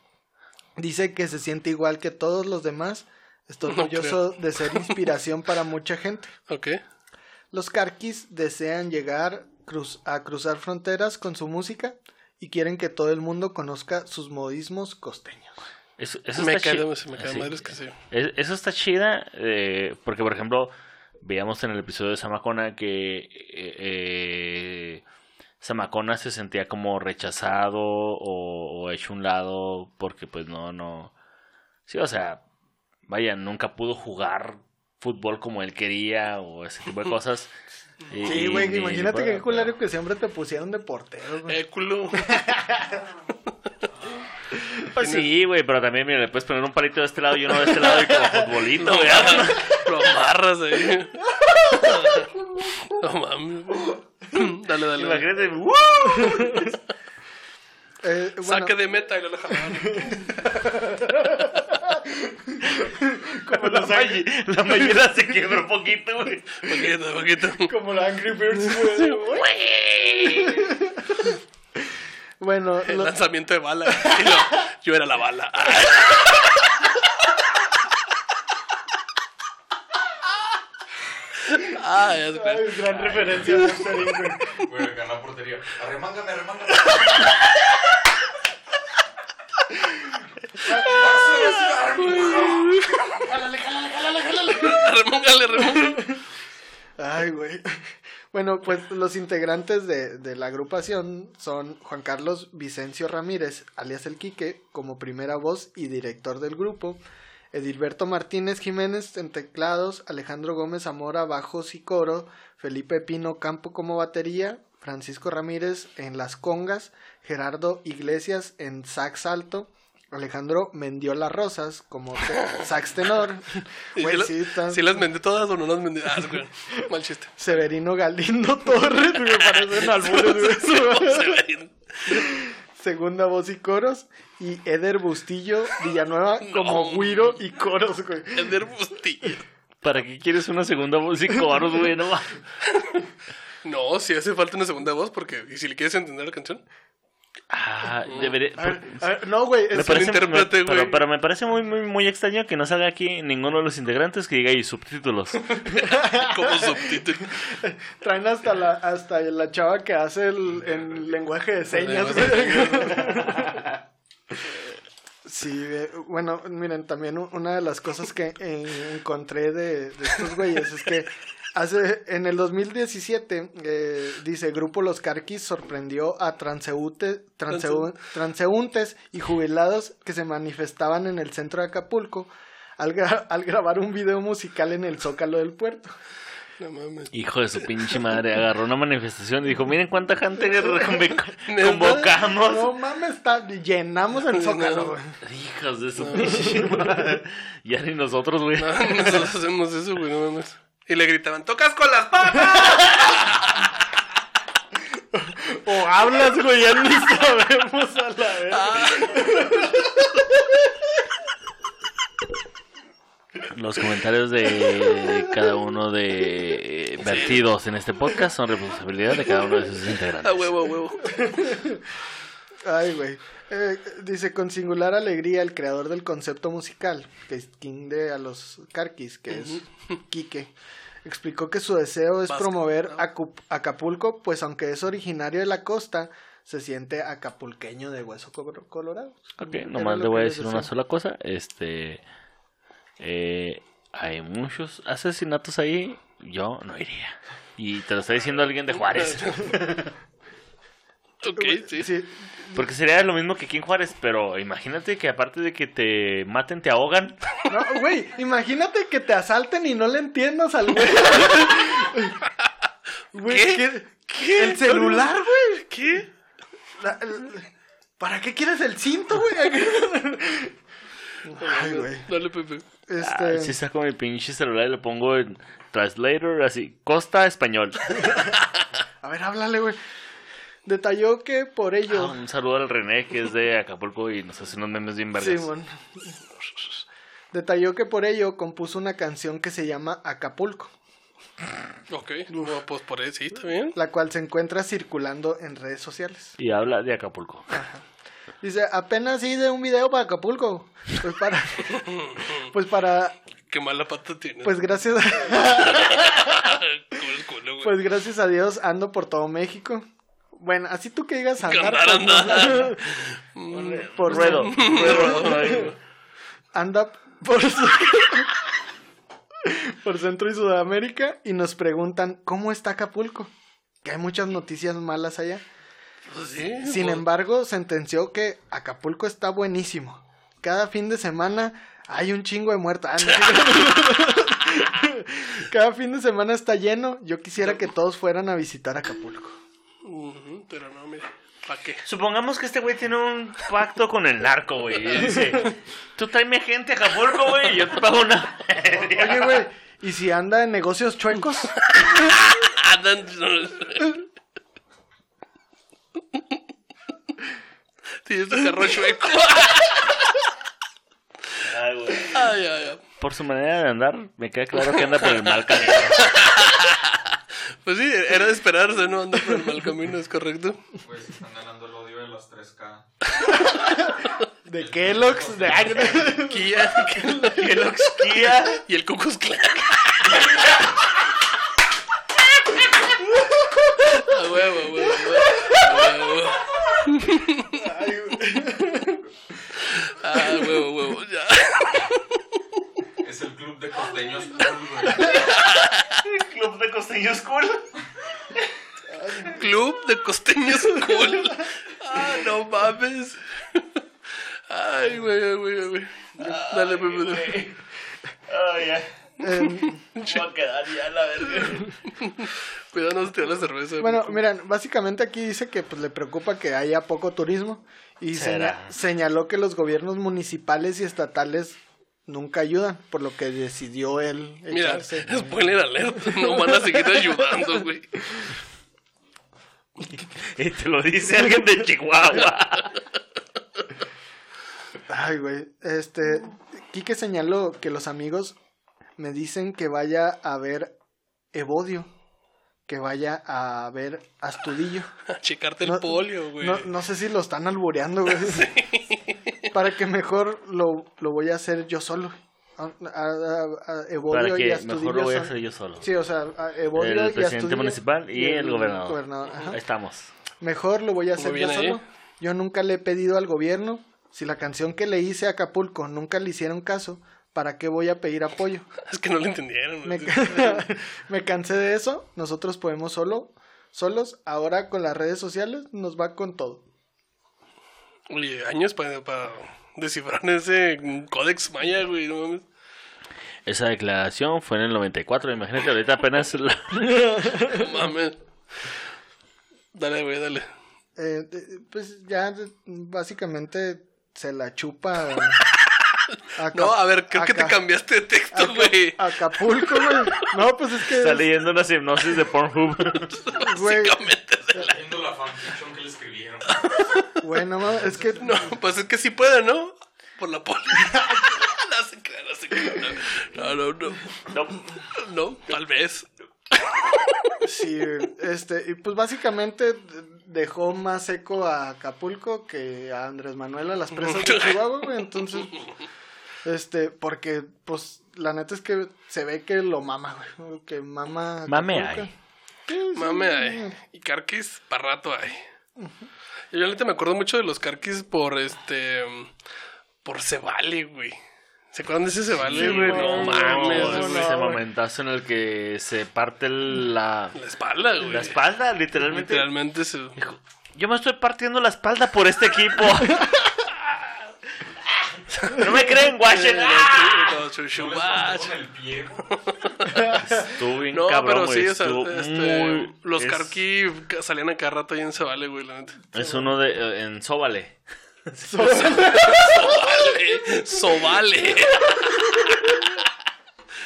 Dice que se siente igual que todos los demás. Está No orgulloso de ser inspiración [LAUGHS] para mucha gente. Ok. Los Carquis desean llegar cruz- a cruzar fronteras con su música y quieren que todo el mundo conozca sus modismos costeños. Eso, eso Me está queda, chi- se me queda sí. madres que sí. Es- Eso está chida, eh, porque por ejemplo, veíamos en el episodio de Samacona que eh, eh, Samacona se sentía como rechazado o, o hecho un lado porque pues no, no... Sí, o sea, vaya, nunca pudo jugar fútbol como él quería o ese tipo de cosas. [LAUGHS] Y- Sí, güey, imagínate qué culero que siempre te pusieron de portero, güey. Eh, culo. [LAUGHS] Pues sí, güey, pero también, mira, le puedes poner un palito de este lado y uno de este lado y como futbolito, güey. lo amarras ahí. [LAUGHS] No mames. Dale, dale. Imagínate. Eh, bueno, Saque de meta y lo jalaban. [LAUGHS] Como la, Maggi- la Mayela se quebró poquito, güey. Poquito, poquito. como la Angry Birds, güey. [LAUGHS] Bueno, El lo- lanzamiento de bala. Y lo- yo era la bala. [LAUGHS] Ah, ya se fue. Ay, gran referencia Inc, güey. Güey, ganar portería. Arremángame, arremángame. Remóngale. Ay, güey. Bueno, pues los integrantes de, de la agrupación son Juan Carlos Vicencio Ramírez, alias El Quique, como primera voz y director del grupo, Edilberto Martínez Jiménez en teclados, Alejandro Gómez Zamora bajos y coro, Felipe Pino Campo como batería, Francisco Ramírez en las congas, Gerardo Iglesias en sax alto, Alejandro Mendiola Rosas como [LAUGHS] te- sax tenor. ¿Y Güey, si, sí, están- si las vendí todas o no las vendí? Ah, crean. Mal chiste. Severino Galindo Torres, me parecen albures, güey. [LAUGHS] Severino. Segunda voz y coros. Y Eder Bustillo Villanueva como No. Guiro y coros, güey. Ender Bustillo. ¿Para qué quieres una segunda voz y coros, güey? No. [LAUGHS] No, si hace falta una segunda voz, porque. ¿Y si le quieres entender la canción? Ah, debería... A ver, a ver, no, güey. Me es- parece, me- pero, güey. pero me parece muy, muy, muy extraño que no salga aquí ninguno de los integrantes que diga y subtítulos. [LAUGHS] Como subtítulo. Traen hasta la, hasta la chava que hace el, en lenguaje de señas, güey. [LAUGHS] Sí, eh, bueno, miren, también una de las cosas que eh, encontré de, de estos güeyes es que hace en el 2017 eh, dice Grupo Los Carquis sorprendió a transeúnte- transeú- transeúntes y jubilados que se manifestaban en el centro de Acapulco al, gra- al grabar un video musical en el zócalo del puerto. No mames. Hijo de su pinche madre, agarró una manifestación y dijo, miren cuánta gente [LAUGHS] [LAUGHS] convocamos. No mames, está, llenamos el zócalo, güey. Hijos de su pinche madre. [LAUGHS] Ya ni nosotros, güey. No, nosotros hacemos eso, güey, no mames. Y le gritaban, ¡tocas con las patas! [LAUGHS] O hablas, güey, ya ni sabemos a la vez. Los comentarios de cada uno de vertidos en este podcast son responsabilidad de cada uno de sus A integrantes. huevo, a huevo. Ay, güey. Eh, dice, con singular alegría, el creador del concepto musical, que es King de a los Carquis, que es Quique, explicó que su deseo es Vasco, promover Acapulco, pues aunque es originario de la costa, se siente acapulqueño de hueso co- colorado. Ok, nomás le voy a decir una sola cosa. Este. eh, hay muchos asesinatos ahí. Yo no iría. Y te lo está diciendo alguien de Juárez. [LAUGHS] Ok, sí. Sí, Porque sería lo mismo que aquí en Juárez. Pero imagínate que aparte de que te maten, te ahogan. No, güey, imagínate que te asalten y no le entiendas al güey. Güey, ¿Qué? ¿qué? El celular, güey. ¿Qué? La- el- ¿Para qué quieres el cinto, güey? [LAUGHS] Ay, güey. Dale, Pepe. Este, si saco mi pinche celular y lo pongo en Translator, así. Costa español. [LAUGHS] A ver, háblale, güey. Detalló que por Ah, ello. un saludo al René, que es de Acapulco y nos hace unos memes bien verdes. Simón. Detalló que por ello compuso una canción que se llama Acapulco, Ok. No, pues por ahí sí, está bien. la cual se encuentra circulando en redes sociales. Y habla de Acapulco. Dice, apenas hice un video para Acapulco. Pues para. [LAUGHS] Pues para. Qué mala pata tiene. Pues gracias. [LAUGHS] [LAUGHS] Güey. Pues gracias a Dios ando por todo México. Bueno, así tú que digas andar. Andar, por- [LAUGHS] por Ruedo. Ruedo. anda por, [LAUGHS] por Centro y Sudamérica y nos preguntan cómo está Acapulco. Que hay muchas noticias malas allá. Pues sí. Sin pues, embargo, sentenció que Acapulco está buenísimo. Cada fin de semana hay un chingo de muertos. Ah, no. [LAUGHS] Cada fin de semana está lleno. Yo quisiera que todos fueran a visitar Acapulco. Pero no, mira. ¿Para qué? Supongamos que este güey tiene un pacto con el narco, güey. Y dice, [LAUGHS] tú tráeme gente a Acapulco, güey, y yo te pago una... Oye, güey, ¿y si anda en negocios chuecos? Andan. Tiene su carro chueco. Ay, güey. Ay, ay, ay. Por su manera de andar, me queda claro que anda por el mal camino. Pues sí, era de esperarse, ¿no? Anda por el mal camino, es correcto. Pues están ganando el odio de las 3K. ¿De Kellogg's? De... Kia, Kellogg's Kia. y el Cucus Clan. A huevo, a huevo, a huevo. Ah, huevo, huevo, ya. Es el club de costeños cool, [LAUGHS] güey. Club de costeños cool. Club de costeños cool. Ah, no mames. Ay, güey, güey, güey. Dale, dale. Ay, ay. Em, Voy a quedar ya la verga. Cuidado, no se te da la cerveza. bueno, miren, básicamente aquí dice que pues, le preocupa que haya poco turismo y seña- señaló que los gobiernos municipales y estatales nunca ayudan, por lo que decidió él Mira, echarse. [LAUGHS] spoiler alert. No van a seguir ayudando, güey. Y te lo dice alguien de Chihuahua. Ay, güey. Este, Quique señaló que los amigos me dicen que vaya a ver Evodio, que vaya a ver Astudillo. A checarte el No- polio, güey. No, no sé si lo están albureando, güey. [LAUGHS] Para que mejor lo, lo voy a hacer yo solo. A, a- a- Para y que Astudillo mejor lo voy a hacer yo solo. Sí, o sea, a Evodio El y presidente municipal y el gobernador. ajá. Estamos. Mejor lo voy a hacer yo ahí. solo. Yo nunca le he pedido al gobierno. Si la canción que le hice a Acapulco nunca le hicieron caso, ¿para qué voy a pedir apoyo? [LAUGHS] Es que no lo entendieron. [LAUGHS] Me cansé de eso. Nosotros podemos solo, solos. Ahora con las redes sociales nos va con todo. Oye, años para descifrar ese códex maya, güey. No mames. Esa declaración fue en el 94. Imagínate, ahorita apenas. [LAUGHS] la- No mames. Dale, güey, dale. Eh, pues ya básicamente se la chupa. [LAUGHS] No, a ver, creo que te cambiaste de texto, güey. Acapulco, güey. No, pues es que. Está leyendo unas hipnosis de Pornhub. [LAUGHS] güey, Básicamente es Leyendo la fanfiction que le escribieron. Güey, no mames, es que No, pues es que sí puede, ¿no? Por la poli. [LAUGHS] no se no se. No, no, no. No. No, tal vez. sí, este, y pues básicamente dejó más seco a Acapulco que a Andrés Manuel a las presas de Chihuahua, güey. Entonces, este, porque, pues, la neta es que se ve que lo mama, güey. Que mama. Mame hay. Sí, sí, Mame hay. Y carquis para rato hay. Yo neta me acuerdo mucho de los carquis por este. Por Cebale, güey. ¿Se acuerdan de ese Cebale, güey? no, mames. no, güey. ese momentazo en el que se parte la, La espalda, güey. la espalda, literalmente. Literalmente se. Yo me estoy partiendo la espalda por este equipo. [LAUGHS] no me creen, [LAUGHS] Washington. No, chu- Yo chu- les guach. con el pie. Estuvo bien No, cabrón, pero sí, o sea, este, muy- los es- carqui salían a cada rato ahí en Cebale, güey, la neta. Es uno de... eh, en Sóbale. Sobale. Sobale.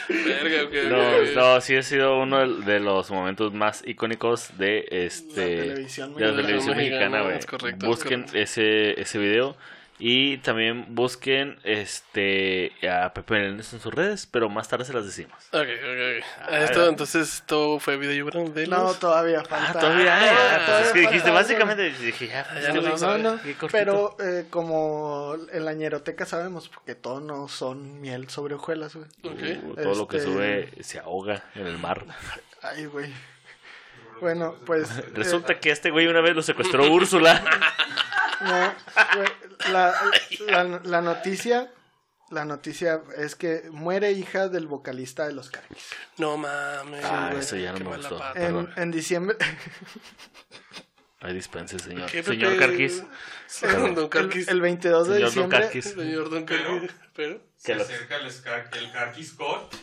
Verga, ok, No, ok. no, sí ha sido uno de- los momentos más icónicos de este La televisión de la mexicana. televisión Mexicana, güey. es es Busquen correcto. ese ese video y también busquen este a Pepe Meléndez en sus redes, pero más tarde se las decimos. Ok, ok, ok. Ah, Esto, ya. entonces, esto fue video de No, los... todavía falta. Ah, todavía hay, Ah, ah, pues es que todavía dijiste básicamente dije ya, ya este nos güey, vamos a No, no, cortito. pero eh, como en la ñeroteca sabemos, porque todos no son miel sobre hojuelas, güey. Ok. Uh, todo lo que Este- sube se ahoga en el mar. [LAUGHS] Ay, güey. Bueno, pues... [LAUGHS] eh, Resulta que este güey una vez lo secuestró Úrsula. [LAUGHS] no, güey, la, la, la noticia... La noticia es que muere hija del vocalista de los Carquis. No mames. Ah, güey, eso ya no me gustó. En, en diciembre... Ay, dispense, señor. ¿Qué, Señor? Carquis. Don El, Carquis. [LAUGHS] el 22 de Señor Don diciembre... Carquis. Señor Don Carquis. Pero... Se acerca el, el Carqui Scott.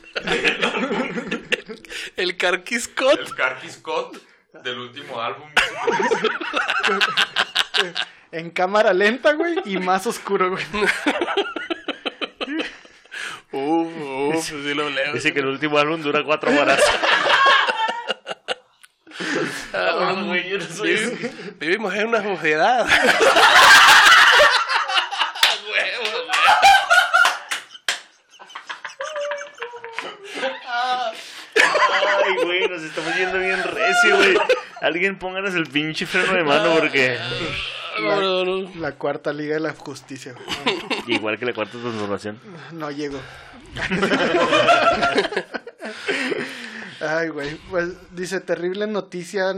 El Carquis Scott. El Carqui Scott del último álbum. [LAUGHS] En cámara lenta, güey, y más oscuro, güey. [LAUGHS] Uf, uf, sí lo leo. Dice que el último álbum dura cuatro horas. [LAUGHS] Ah, güey, yo no soy vivi- Vivimos en una sociedad. [LAUGHS] Ay, güey, nos estamos yendo bien recio, güey. Alguien pónganos el pinche freno de mano porque... No, no, no. La cuarta liga de la justicia, güey. Igual que la cuarta transformación. No llego. Ay, güey. Pues dice, terrible noticia.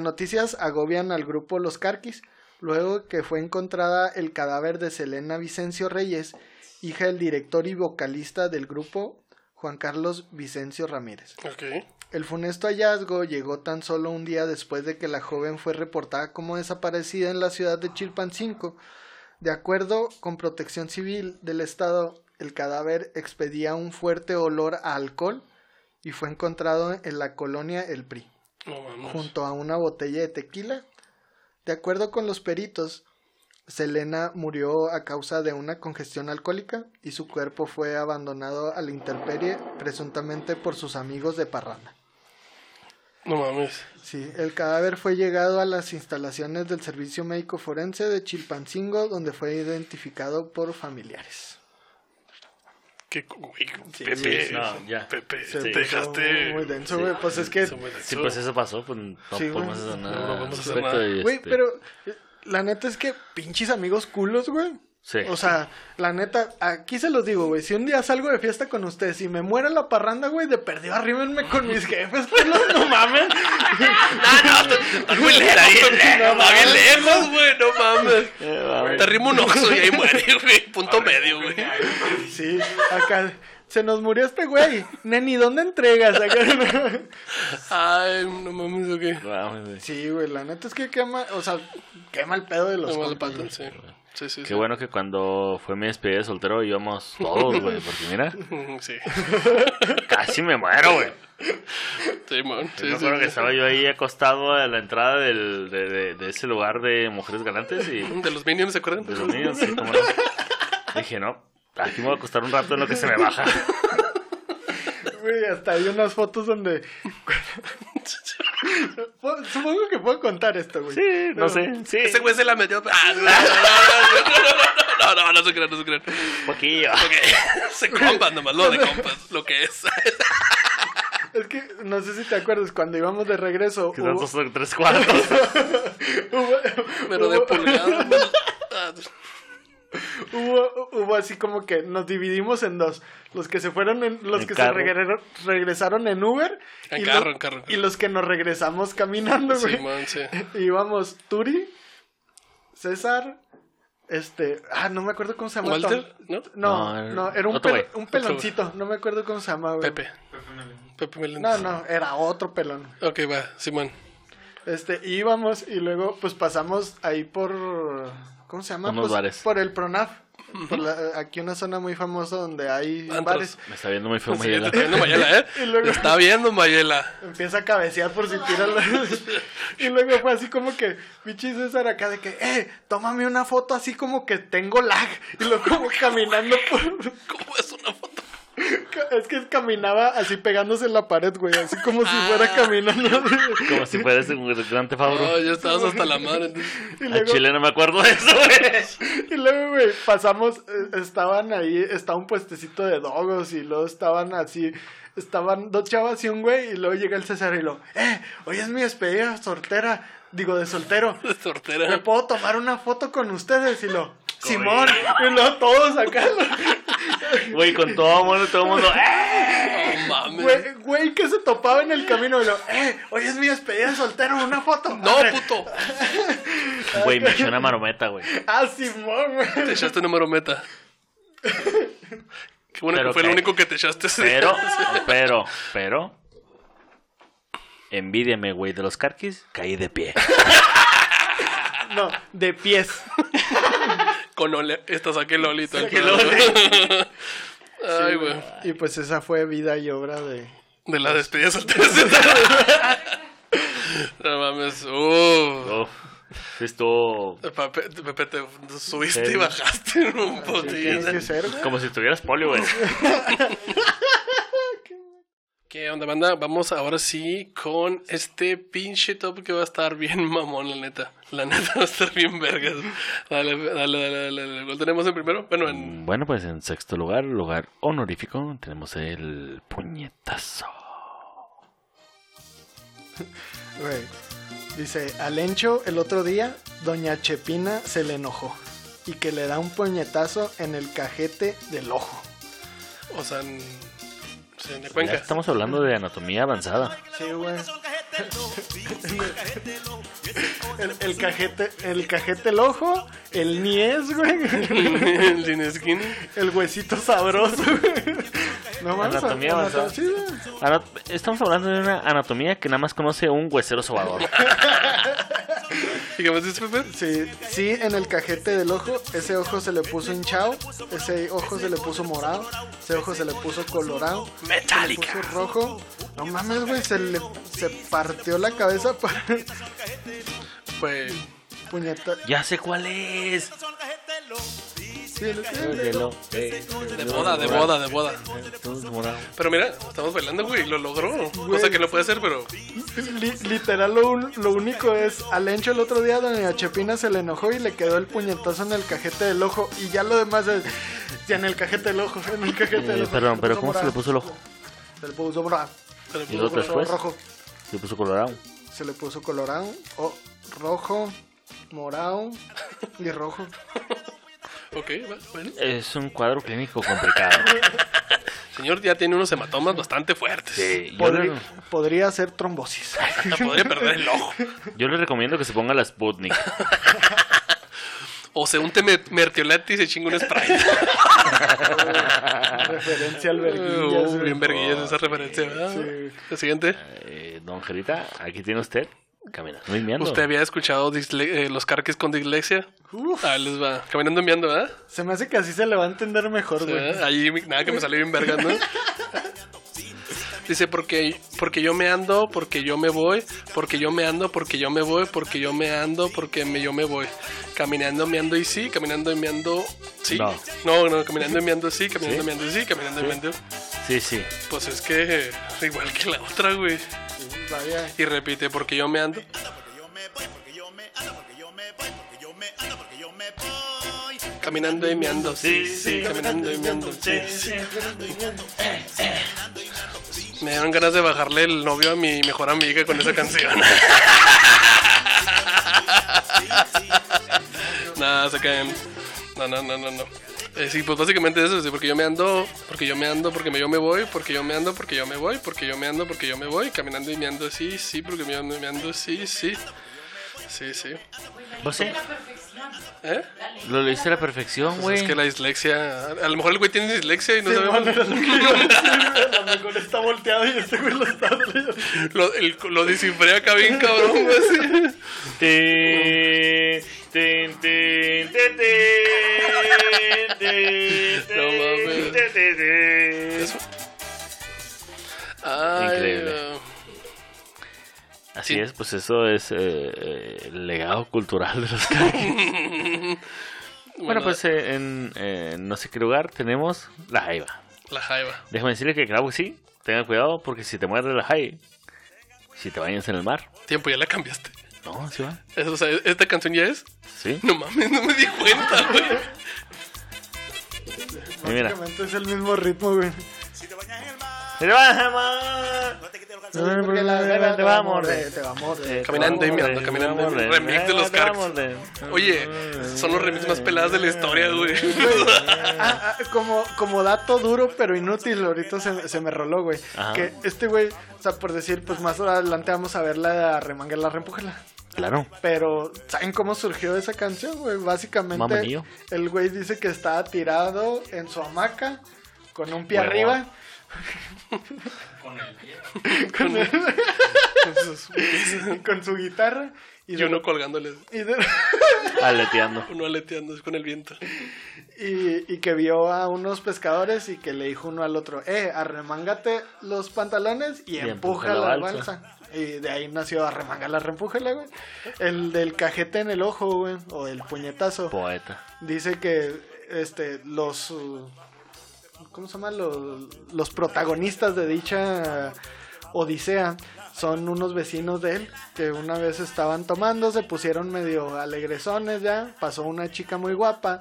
Noticias agobian al grupo Los Carquis. Luego que fue encontrada el cadáver de Selena Vicencio Reyes, hija del director y vocalista del grupo, Juan Carlos Vicencio Ramírez. Ok. El funesto hallazgo llegó tan solo un día después de que la joven fue reportada como desaparecida en la ciudad de Chilpancingo. De acuerdo con Protección Civil del Estado, el cadáver expedía un fuerte olor a alcohol y fue encontrado en la colonia El PRI, junto a una botella de tequila. De acuerdo con los peritos, Selena murió a causa de una congestión alcohólica y su cuerpo fue abandonado a la intemperie, presuntamente por sus amigos de parranda. No mames. Sí, el cadáver fue llegado a las instalaciones del Servicio Médico Forense de Chilpancingo, donde fue identificado por familiares. Qué güey. Sí, Pepe. sí, no, ya. Pepe, Se te dejaste. Muy denso, güey. Pues es que. Sí, pues eso pasó, pues no Sí, podemos hacer No, nada. no vamos a al hacer nada. güey, este, pero eh, la neta es que pinches amigos culos, güey. Sí. O sea, la neta, aquí se los digo, güey. Si un día salgo de fiesta con ustedes y me muere la parranda, güey, de perdido arríbenme con mis jefes, [LAUGHS] culos, no mames. Estás muy lejos. Está bien lejos, güey. No mames. Eh. Te arrimo un oxo y ahí muere, [LAUGHS] güey. Punto medio, güey. Sí, acá. Se nos murió este güey. Neni, ¿dónde entregas? Acá. [LAUGHS] Ay, no mames, ¿o qué? Güey. Sí, güey, la neta es que quema, o sea, quema el pedo de los No compas, sí. Sí, sí, Qué sí. bueno que cuando fue mi despedida de soltero íbamos todos, güey. Porque mira, [LAUGHS] Sí. casi me muero, güey. Sí, man. Sí, sí. que estaba yo ahí acostado a la entrada del, de, de- de ese lugar de mujeres galantes y De los Minions, ¿se acuerdan? de los niños, sí, no. Dije, no, aquí me voy a acostar un rato en lo que se me baja. [LAUGHS] Güey, hasta hay unas fotos donde Supongo que puedo contar esto, güey. Sí, no sé. Sí. Ese güey se la metió. Ah, no, no, no, no, no, no, no, no se crean, no se crean. Poquillo. Se compas nomás, lo de compas, lo que es. Es que no sé si te acuerdas, cuando íbamos de regreso. Que hubo- son tres cuartos. Pero de hubo- pulgada. Ah, Hubo, hubo así como que nos dividimos en dos. Los que se fueron en, los En que carro. se regre- regresaron en Uber. En y carro, lo- en carro. Y los que nos regresamos caminando, güey. Simón, sí. [LAUGHS] Íbamos Turi, César, este, ah, no me acuerdo cómo se llama. ¿Walter? ¿No? No, No, no, era un, pel- un peloncito, no me acuerdo cómo se llama, güey. Pepe. Pepe Meléndez. No, no, era otro pelón. Ok, va, Simón. Este, íbamos y luego pues pasamos ahí por ¿cómo se llama? Unos Pues, bares. Por el Pronaf. Por la- aquí una zona muy famosa donde hay Antros. bares. Me está viendo muy feo Sí, Mayela. está viendo Mayela, ¿eh? [LAUGHS] Y luego- está viendo Mayela. Empieza a cabecear por si tira la... [LAUGHS] Y luego fue así como que, pinche César acá de que, eh, tómame una foto así como que tengo lag. Y luego como caminando por... ¿Cómo es una foto? Es que caminaba así pegándose en la pared, güey. Así como si fuera caminando. Como si fuera ese Gran Tefabro. No, ya estabas hasta la madre. Y A luego, Chile no me acuerdo de eso, güey. y luego, güey, pasamos, eh, estaban ahí, estaba un puestecito de dogos y luego estaban así, estaban dos chavas y un güey y luego llega el César y lo, eh, hoy es mi despedida soltera, digo de soltero. [LAUGHS] De ¿Me tortera. puedo tomar una foto con ustedes? Y lo, Simón, y luego todos acá. Güey, con todo el mundo, todo el mundo. ¡eh! Mames. Güey, que se topaba en el camino y lo, eh, hoy es mi despedida de soltero, una foto. No, Arre. puto. Güey, me eché una marometa, güey. Ah, Simón, güey. Te echaste número meta. Qué bueno Pero que fue el único que te echaste ese Pero, [LAUGHS] pero, pero. Envídiame, güey, de los carquis, caí de pie. [LAUGHS] No, de pies. Con ole. Esta saqué Lolito. Saqué Loli. [LAUGHS] Ay, güey. Y pues esa fue vida y obra de... De la despedida [LAUGHS] soltera. No mames. Uh. Sí estuvo Pepe, Pepe, te subiste Sí. y bajaste en un ser, güey. como si tuvieras polio, güey. [LAUGHS] ¿Qué onda, banda? Vamos ahora sí con este pinche top que va a estar bien [LAUGHS] mamón, la neta. La neta va a estar bien vergas. Dale, dale, dale, dale. dale. ¿Cuál tenemos en primero? Bueno, en... Bueno, pues en sexto lugar, lugar honorífico, tenemos el puñetazo. [LAUGHS] Güey. Dice, al Encho el otro día, doña Chepina se le enojó. Y que le da un puñetazo en el cajete del ojo. O sea, Ya estamos hablando de anatomía avanzada. Sí, güey. El, el cajete, el cajete el ojo, el niés, güey. el Dineskin. El huesito sabroso, güey. No mames, Anatomía anato- avanzada. sí, Estamos hablando de una anatomía que nada más conoce un huesero sobador. [LAUGHS] ¿Y qué más dices, Pepe? Sí, sí, en el cajete del ojo, ese ojo se le puso hinchado, ese ojo se le puso morado, ese ojo se le puso colorado, se le Metálica. puso rojo. No mames, güey, se le se partió la cabeza para Pues... puñeta. Ya sé cuál es. El- De boda, de boda, de boda. Pero mira, estamos bailando, güey, y lo logró. Cosa que no puede hacer, pero... li- literal, lo, un- lo único es, al Encho el otro día, doña Chepina se le enojó y le quedó el puñetazo en el cajete del ojo. Y ya lo demás es, ya en el cajete del ojo, [LAUGHS] en el cajete del Eh, ojo. perdón, pero ¿cómo se le puso el ojo? Se le puso morado. pero ¿Y el otro Se le puso después? rojo. Se le puso colorado. Se le puso colorado, o rojo, morado y rojo. Ok, bueno. Es un cuadro clínico complicado. [LAUGHS] Señor ya tiene unos hematomas bastante fuertes. Sí, Podría, le, podría ser trombosis. Hasta podría perder el ojo. yo le recomiendo que se ponga la Sputnik. [LAUGHS] O se unte mertiolate y se chinga un spray. [LAUGHS] Referencia al Uh, verguillas. bien verguillas esa referencia, ¿verdad? Sí. El siguiente. Eh, don Gerita, aquí tiene usted. Caminando miando. ¿Usted había escuchado disle- eh, los carques con dislexia? Uf, Ah, les va. Caminando miando, ¿verdad? se me hace que así se le va a entender mejor, güey. Ahí nada que me salió bien vergas, ¿no? Dice, porque, porque yo me ando, porque yo me voy, porque yo me ando, porque yo me voy, porque yo me ando, porque me, yo me voy. Caminando, me ando y sí, caminando y me ando, sí. No. No, no, caminando y me ando sí, caminando ¿Sí? y me ando sí, caminando y me ando. Sí, sí. Pues es que eh, igual que la otra, güey. Y repite, porque yo me ando. Caminando y meando, sí, sí, caminando y meando, sí, sí. Me dieron ganas de bajarle el novio a mi mejor amiga con esa canción. [LAUGHS] Nada, se caen. No, no, no, no, no. Eh, sí, pues básicamente eso, sí, porque yo me ando, porque yo me ando, porque me- yo me voy, porque yo me ando, porque yo me voy, porque yo me ando, porque yo me voy, caminando y me ando, sí, sí, porque me ando, y me ando, sí, sí. Sí, sí. ¿Vos sí? ¿Eh? Lo leíste a la perfección, Pues güey. es que la dislexia. A lo mejor el güey tiene dislexia y no Sí, sabemos. man, era lo que a lo mejor [LAUGHS] está volteado y este güey lo está leyendo. Lo, el- lo descifré acá bien cabrón, güey. así. Tin, tin, tin, tin, tin, tin, No mames. tin, tin, tin. Eso. Ay, Increíble. Así Sí. es, pues eso es eh, eh, el legado cultural de los [LAUGHS] Cadillacs. Bueno, pues eh, en eh, no sé qué lugar tenemos la jaiba. La jaiba. Déjame decirle que claro que sí, tengan cuidado porque si te muerde la jaiba, si te bañas en el mar, Tiempo, ya la cambiaste. No, sí va, o sea, ¿Esta canción ya es? sí. No mames, no me di cuenta, güey. Mira, Básicamente es el mismo ritmo, güey. te vas a mar. Porque la verga te va a morder, te va a morder. Caminando y meando, caminando. Remix de los Cards. Oye, son los remix más peladas de la historia, güey. [LAUGHS] Ah, ah, como, como dato duro pero inútil, ahorita se, se me roló, güey. Que este güey, o sea, por decir, pues más adelante vamos a ver la remanga la reempújala. Claro. Pero, ¿saben cómo surgió esa canción, güey? Básicamente, el güey dice que estaba tirado en su hamaca, con un pie arriba. con el [LAUGHS] [LAUGHS] con su guitarra. Y, Y de- uno colgándole, y de- [LAUGHS] Aleteando. uno aleteando con el viento. Y, y que vio a unos pescadores y que le dijo uno al otro, eh, arremángate los pantalones y, Y empuja la balsa. balsa. Y de ahí nació arremangala, reempújala, güey. El del cajete en el ojo, güey, o el puñetazo. Poeta. Dice que este los ¿cómo se llama? Los, los protagonistas de dicha odisea son unos vecinos de él que una vez estaban tomando, se pusieron medio alegresones ya, pasó una chica muy guapa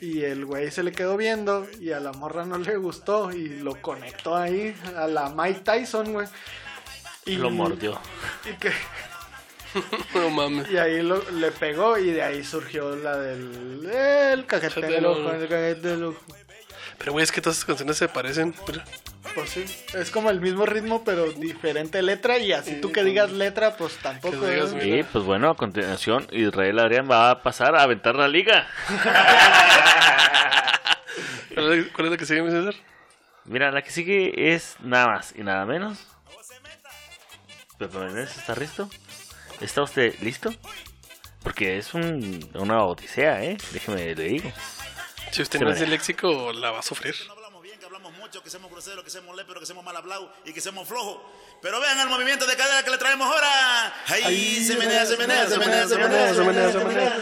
y el güey se le quedó viendo y a la morra no le gustó y lo conectó ahí a la Mike Tyson, güey. Y, Lo mordió. Y que [LAUGHS] No mames. y ahí lo, le pegó y de ahí surgió la del el cajete en el ojo, el cajete en el ojo. Pero, güey, es que todas estas canciones se parecen. Pues sí, es como el mismo ritmo pero diferente letra y así tú que digas letra pues tampoco. Que digas, ¿eh? mira. Y pues bueno, a continuación Israel Adrián va a pasar a aventar la liga. ¿Cuál es [LAUGHS] cuál es la que sigue, mi César? Mira, la que sigue es nada más y nada menos. Pepe Menezes, ¿está listo? ¿Está usted listo? Porque es un, una odisea, ¿eh? Déjeme le digo. Si usted no es mira. léxico, la va a sufrir. hablamos bien, que hablamos mucho, que somos groseros, que somos léperos, que somos mal hablados y que somos flojos. Pero vean el movimiento de cadera que le traemos ahora. Ahí se menea, se menea, se menea, se menea, se menea, se menea.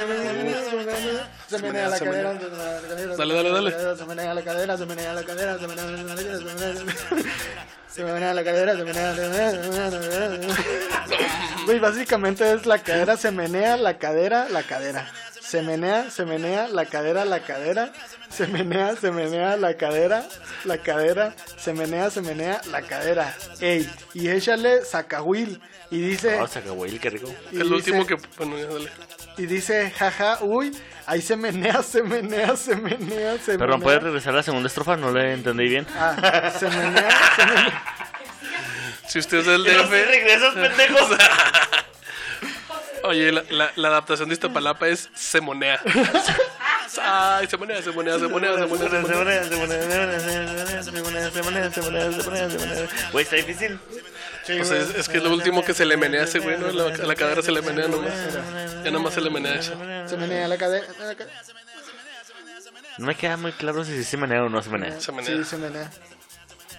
Se menea la Se cadera, menea. se menea la cadera, Dale, dale, dale. Se menea la cadera, se menea la cadera, se menea la cadera, se menea, se menea, se menea la cadera, se menea, se menea, se menea, se menea. Güey, básicamente es la cadera, se menea la cadera, la cadera. Se menea, se menea la cadera, la cadera. Se menea, se menea la cadera, la cadera. Se menea, se menea la cadera. Ey, y échale sacahuil. Y dice, Oh, Zacahuil, qué rico. y el dice- último que. Bueno, ya dale. y dice, jaja, uy, ahí se menea, se menea, se menea, se Perdón, menea. ¿puedes regresar a la segunda estrofa? No le entendí bien. Ah, se menea, se menea. Si usted es del DF. regresas, pendejos. Oye, la, la, la adaptación de Iztapalapa es se monea. Ay, se monea, se monea, se monea, se monea, se monea. Güey, está difícil. O sea, es, es que es lo último que se le menea a ese güey, ¿no? La, la cadera se le menea nomás. Ya nomás se le menea eso. Se menea la cadera. la ca- No me queda muy claro si se menea o no se menea. Se menea. Sí, se menea.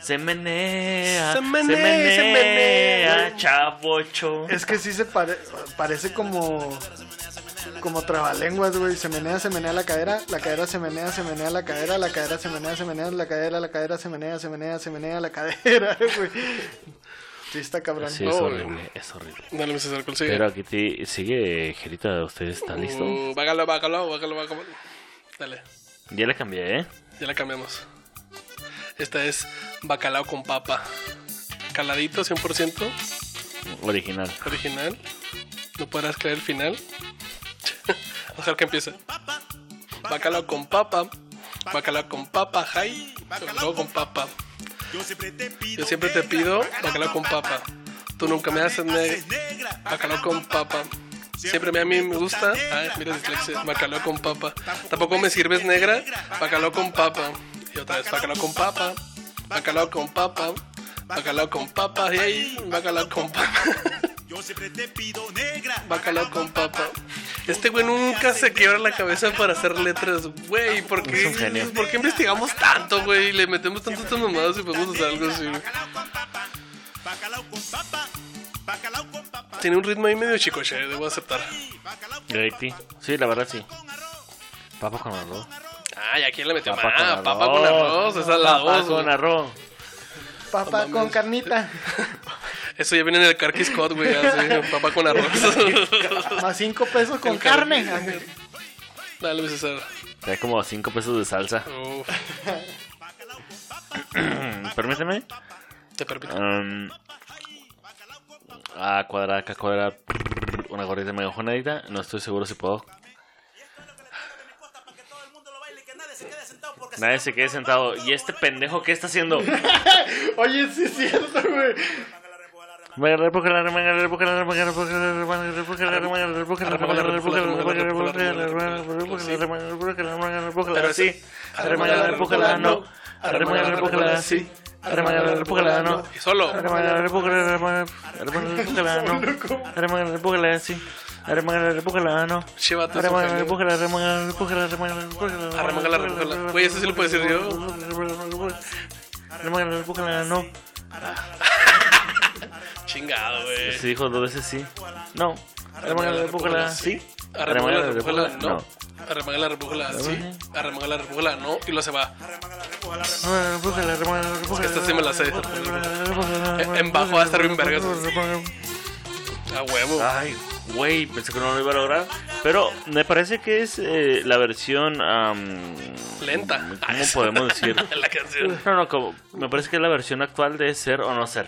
Se menea, Se menea, se menea. chavocho. Es que sí se pare- parece como como trabalenguas, güey. Se menea, se menea la cadera, la cadera se menea, se menea la cadera, la cadera se menea, se menea la cadera, la cadera se menea, se menea, se menea la cadera, [LAUGHS] güey. Sí, está cabrón. Sí, es Oh, horrible, es horrible. Dale, César, ¿cuál sigue? Pero aquí te sigue, Jerita, ¿usted está listo? Uh, bácalo, bácalo, bácalo, bácalo. Dale, Ya le cambié, ¿eh? ya la cambiamos. Esta es bacalao con papa. Caladito, 100%, Original. original. No podrás creer el final. [LAUGHS] Ojalá que empiece. Bacalao con papa. Bacalao con papa, hi. Bacalao con papa. Yo siempre te pido, bacalao con papa. Tú nunca me haces negra. Bacalao con papa. Siempre a mí me gusta. Ay, mira dislexia. Bacalao con papa. Tampoco me sirves negra. Bacalao con papa. Y otra vez bacalao con papa. Bacalao con papa. Bacalao con papa. Hey, bacalao con papa. [LAUGHS] Yo siempre te pido negra. Bacalao con papa. Este güey nunca se quiebra la cabeza para hacer letras, güey. ¿Por Es qué, un genio. ¿por qué investigamos tanto, güey? Le metemos tantas estas mamadas y podemos hacer algo así, güey. Bacalao con papa. Bacalao con papa. Tiene un ritmo ahí medio chicoche, debo aceptar. Sí, la verdad sí. Papa con arroz. Ay, ¿a quién le metió? Papa ah, con arroz. papa con arroz, esa es la Papa dos. con güey. arroz. Papa con carnita. [LAUGHS] Eso ya viene en el Carquis Scott, güey, papa con arroz. [LAUGHS] Más cinco pesos con El carne. Dale, mi César. Trae como 5 pesos de salsa. Uf, [CLEARS THROAT] Permíteme. te permito. Um, a cuadrada, acá cuadrada. Una gordita megajonadita. No estoy seguro si puedo. Nadie se quede sentado. ¿Y este pendejo qué está haciendo? [LAUGHS] Oye, sí es cierto, güey. Sí. no. sí. no. Y solo. Genio. Arremangala, repújala. Güey, eso sí lo puedo decir yo. No. Chingado, güey. Se dijo dos veces sí. No. Arremangala, repújala, sí. Arremangala, repújala, no. Arremangala, repújala, sí. Arremangala, repújala, no. Y luego se va. Esta sí me la sé. En- bajo va a estar bien vergas. A huevo. Ay, güey, pensé que no lo iba a lograr. Pero me parece que es eh, la versión. am, Lenta. ¿Cómo podemos decir? [LAUGHS] La canción. No, no, como, me parece que es la versión actual de ser o no ser.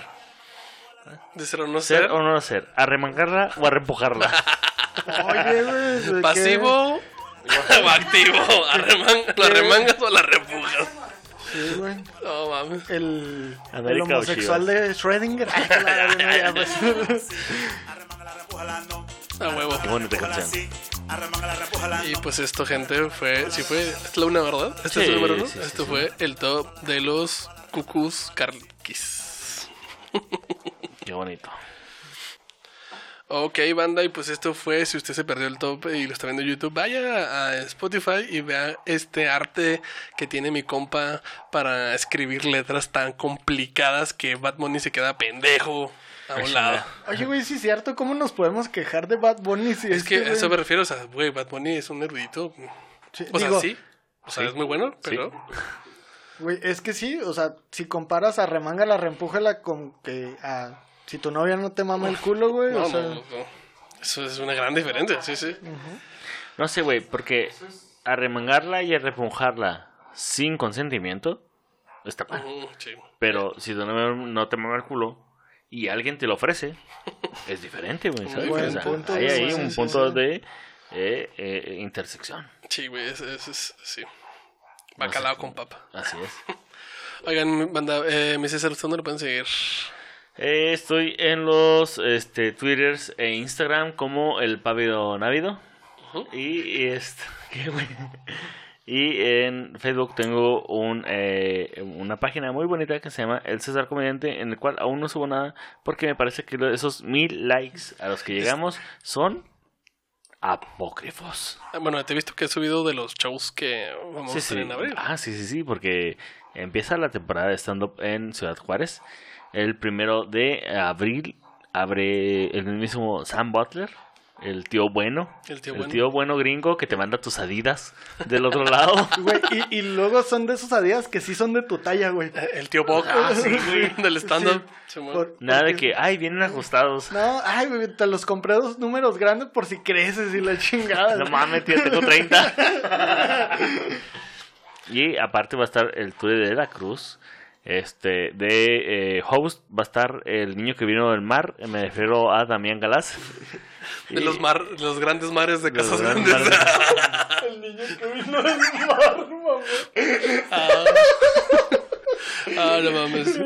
De ser o no Ser ser. o no ser. Arremangarla o arreempujarla. [LAUGHS] Oye, güey. ¿de qué? Pasivo o activo. Arreman- ¿La remangas o la repujas? Sí, güey. No mames. El, el homosexual de Schrödinger. [LAUGHS] Ya, pues. A huevo. Qué bonita canción. Y pues esto, gente, fue. Sí, fue. Es la una, ¿verdad? Este es Sí, el número uno. sí, sí, Esto sí. fue el top de los cucús carquis. [LAUGHS] Qué bonito. Ok, banda, y pues esto fue, si usted se perdió el top y lo está viendo en YouTube, vaya a Spotify y vea este arte que tiene mi compa para escribir letras tan complicadas que Bad Bunny se queda pendejo a un lado. Oye, güey, sí es cierto. ¿Cómo nos podemos quejar de Bad Bunny si Es que a güey- eso me refiero, o sea, güey, Bad Bunny es un erudito. Sí, O sea, digo, sí, o sea, es muy bueno, pero... Güey, es que sí, o sea, si comparas a Remángala, Reempújala con que a... Si tu novia no te mama el culo, güey, No, o sea... no, no, no. Eso es una gran diferencia, sí, sí. No sé, güey, porque arremangarla y arreempujarla sin consentimiento está mal. Ujú, sí. Pero si tu novio no te mama el culo y alguien te lo ofrece, es diferente, güey, ¿sabes? Buen O sea, punto, hay ahí sí, un sí, punto sí. de eh, eh, intersección. Sí, güey, es, es, es- sí. Bacalao con papa. Así es. [LAUGHS] Oigan, banda, eh, mi César, ¿usted ¿dónde lo pueden seguir? Eh, estoy en los este, Twitters e Instagram como el Pávido Návido. Y, y este. [LAUGHS] Y en Facebook tengo un, eh, una página muy bonita que se llama El César Comediante, en el cual aún no subo nada porque me parece que esos mil likes a los que llegamos son apócrifos. Ah, Bueno, te he visto que he subido de los shows que vamos Sí, a hacer sí. en abril. Ah, sí, sí, sí, porque empieza la temporada de stand-up en Ciudad Juárez. El primero de abril abre el mismo Sam Butler el tío bueno. El tío bueno. bueno gringo que te manda tus adidas del otro lado. [LAUGHS] Güey, y, y luego son de esos adidas que sí son de tu talla, güey. Eh, El tío Boc Ah, [LAUGHS] del stand-up. Nada de que, ay, vienen ajustados. No, ay, güey, te los compré dos números grandes por si creces y la [LAUGHS] chingada. No mames, tío, tengo 30. y aparte va a estar el tour de la Cruz. Este, de eh, host va a estar el niño que vino del mar. Me refiero a Damián Galás. [LAUGHS] De Y- los, mar, los grandes mares de Casas grandes mares. [LAUGHS] El niño que vino del mar, mamá. ah, no mames.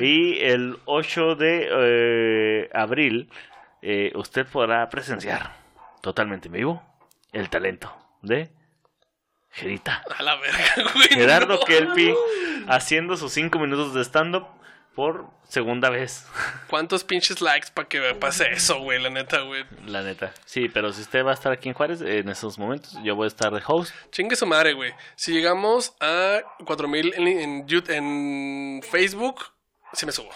Y el 8 de eh, abril, eh, usted podrá presenciar totalmente en vivo el talento de Gerita. A la verga, güey. Gerardo no. Kelpi haciendo sus 5 minutos de stand-up por segunda vez. ¿Cuántos pinches likes para que pase eso, güey? La neta, güey. La neta. Sí, pero si usted va a estar aquí en Juárez en esos momentos, yo voy a estar de host. Chingue su madre, güey. Si llegamos a 4000 en, en, Facebook, sí me subo.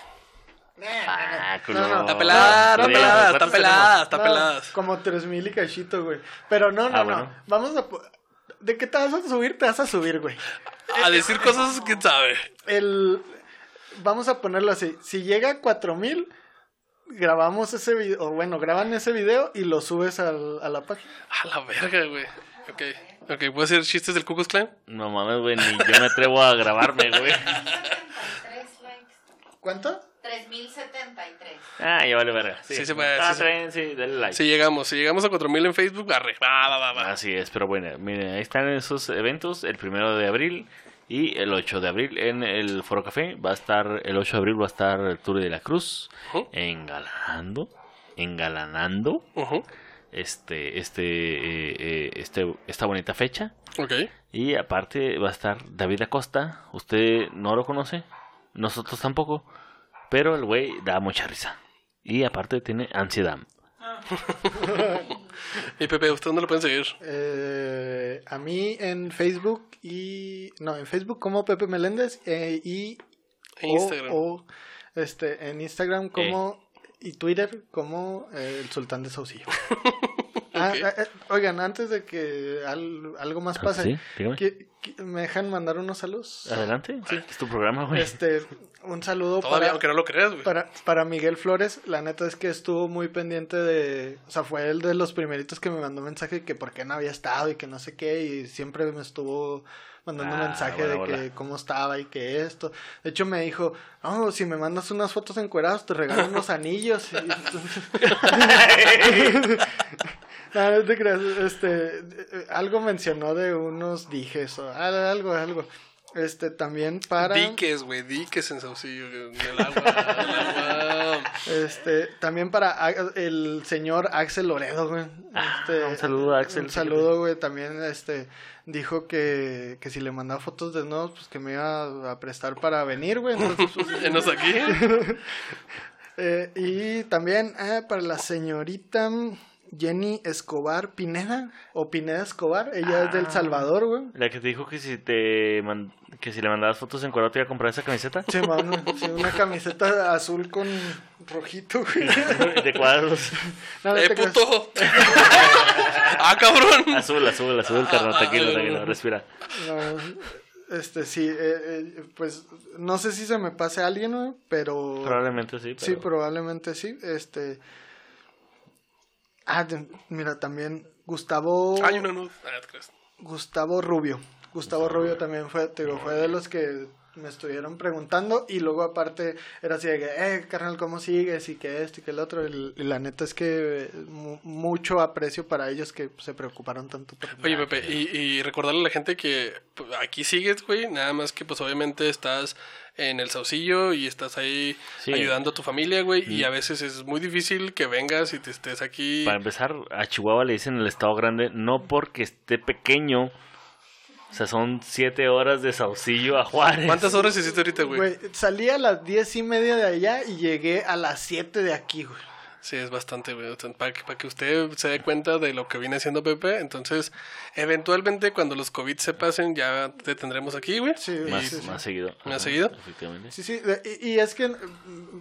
Ah, no, no, Está pelada, está Sí, pelada, está ¿cuántos pelada, está No, pelada. Como tres mil y cachito, güey. Pero no, no, Ah, no. bueno. Vamos a... ¿De qué te vas a subir? Te vas a subir, güey. A decir cosas, quién sabe. El... Vamos a ponerlo así. Si llega a 4000, grabamos ese video. O bueno, graban ese video y lo subes al- a la página. A la verga, güey. Ok, ok, ¿puedo hacer chistes del Ku Klux Klan? No mames, güey, ni yo me atrevo a grabarme, güey. 3073 likes. ¿Cuánto? 3073. Ah, ya vale verga. Sí se puede, Ah, sí se- traen, sí, dale like. Si llegamos, si llegamos a 4000 en Facebook, arre. Va, va, va, va. Así es, pero bueno, miren, ahí están esos eventos, el primero de abril y el 8 de abril en el Foro Café. Va a estar, el 8 de abril va a estar el Tour de la Cruz, Ujú. engalanando, engalanando Ujú. este, este, eh, eh, este, esta bonita fecha. Ok. Y aparte va a estar David Acosta, usted no lo conoce, nosotros tampoco, pero el güey da mucha risa. Y aparte tiene ansiedad. [LAUGHS] Y Pepe, ¿usted dónde lo pueden seguir? Eh, a mí en Facebook y... No, en Facebook como Pepe Meléndez eh, y... En o- Instagram. O, este, en Instagram como... Y Twitter como eh, el Sultán de Saucillo. [LAUGHS] Ah, eh, eh, oigan, antes de que al- algo más pase, Ah, Sí, dígame. ¿qui- qui- ¿me dejan mandar unos saludos? Adelante, es tu programa, güey. Este, un saludo Todavía, para, aunque no lo creas, güey. para, para Miguel Flores. La neta es que estuvo muy pendiente de... O sea, fue el de los primeritos que me mandó mensaje que por qué no había estado y que no sé qué. Y siempre me estuvo mandando Ah, un mensaje hola, de que hola. cómo estaba y que esto. De hecho, me dijo, no, si me mandas unas fotos encueradas, te regalo unos anillos. [LAUGHS] Y- [LAUGHS] no, [LAUGHS] no te creas. Este, algo mencionó de unos dijes o al- algo, algo. Este, también para... Diques, güey, diques en Saucillo. En el agua, el agua. Este, también para el señor Axel Loredo, güey. Este, Ah, un saludo a Axel, Un saludo, güey. También, este, dijo que, que si le mandaba fotos de nuevos, pues que me iba a prestar para venir, güey. Pues, [LAUGHS] Enos aquí. [LAUGHS] eh, y también eh, para la señorita Jenny Escobar Pineda, o Pineda Escobar. Ella es del Ah. Salvador, güey. La que te dijo que si te man- que si le mandabas fotos en cuero te iba a comprar esa camiseta Sí, mano, sí, una camiseta azul con rojito, [LAUGHS] güey. de cuadros. No, no ¡Eh, puto! [LAUGHS] ¡Ah, cabrón! Azul, azul, azul, carnal, Ah, tranquilo, ah, tranquilo, ah. respira. No, este, sí, eh, eh, pues no sé si se me pase a alguien, güey, pero... Probablemente sí, pero... Sí, probablemente sí. Este... Ah, mira, también Gustavo... Hay una luz. Ah. Gustavo Rubio. Gustavo Rubio también fue, te digo, fue de los que me estuvieron preguntando y luego aparte era así de que, eh, carnal, ¿cómo sigues? Y que esto y que el otro. Y, y la neta es que mu- mucho aprecio para ellos que se preocuparon tanto por mí. Oye, Pepe, y, y recordarle a la gente que pues, aquí sigues, güey, nada más que pues obviamente estás en el saucillo y estás ahí Sí. ayudando a tu familia, güey, y Mm. a veces es muy difícil que vengas y te estés aquí. Para empezar, a Chihuahua le dicen el estado grande, no porque esté pequeño. O sea, son siete horas de Saucillo a Juárez. ¿Cuántas horas hiciste ahorita, güey? Güey, salí a las diez y media de allá y llegué a las siete de aquí, güey. Sí, es bastante, güey. Para que, para que usted se dé cuenta de lo que viene haciendo Pepe. Entonces, eventualmente, cuando los COVID se pasen, ya te tendremos aquí, güey. Sí, Más, sí, sí. más seguido. ¿Más Ajá, seguido? Efectivamente. Sí, sí, de- y, y es que,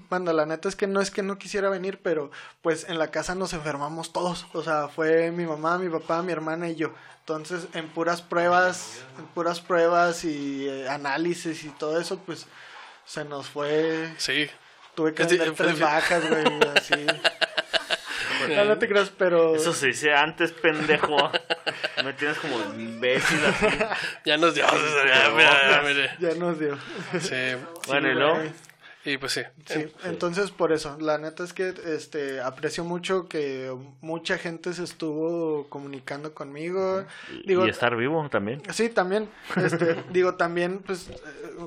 bueno, la neta es que no es que no quisiera venir, pero pues en la casa nos enfermamos todos. O sea, fue mi mamá, mi papá, mi hermana y yo. Entonces, en puras pruebas, en puras pruebas y eh, análisis y todo eso, pues se nos fue. Sí. Tuve que vender tres difícil. vacas, güey, así. No, no te creas, pero. Eso se dice antes, pendejo. [LAUGHS] Me tienes como imbécil así. Ya nos dio. ya, mira. Ya nos dio. Sí. Bueno, y luego. Y pues sí. Sí, entonces por eso, la neta es que este aprecio mucho que mucha gente se estuvo comunicando conmigo. Digo, y estar vivo también. sí, también, este, [LAUGHS] digo también pues eh,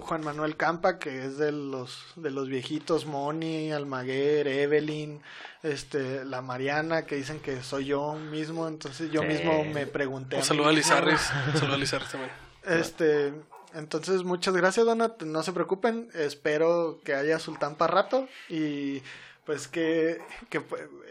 Juan Manuel Campa que es de los de los viejitos Moni, Almaguer, Evelyn, este la Mariana que dicen que soy yo mismo, entonces yo Sí. mismo me pregunté. Un saludo a. Lizarris. Un saludo a [LAUGHS] Lizarris también. Este, entonces muchas gracias, Donat. No se preocupen. Espero que haya Sultán para rato y pues que, que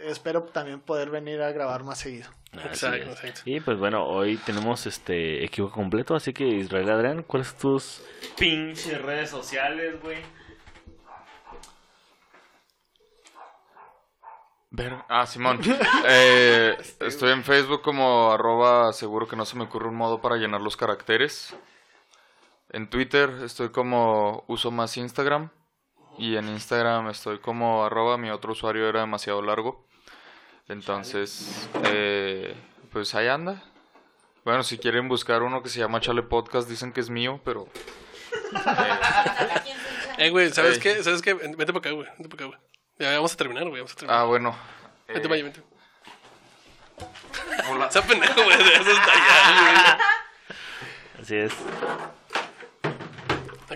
espero también poder venir a grabar más seguido. Así Exacto, exacto. Y pues bueno, hoy tenemos este equipo completo, así que Israel Adrián, ¿cuáles son tus pinches redes sociales, güey? Ver- Ah, Simón. [LAUGHS] Eh, estoy en Facebook como arroba seguro que no se me ocurre un modo para llenar los caracteres. En Twitter estoy como uso más Instagram. Y en Instagram estoy como arroba mi otro usuario era demasiado largo. Entonces, eh, pues ahí anda. Bueno, si quieren buscar uno que se llama Chale Podcast, dicen que es mío, pero... Eh, güey, ¿sabes qué? ¿Sabes qué? Vente para acá, güey. Vente para acá, güey. Ya vamos a terminar, güey. Vamos a terminar. Ah, bueno. eh, Vente para allá, vente. hola. [LAUGHS] Sea pendejo, güey. Eso está allá, Así es.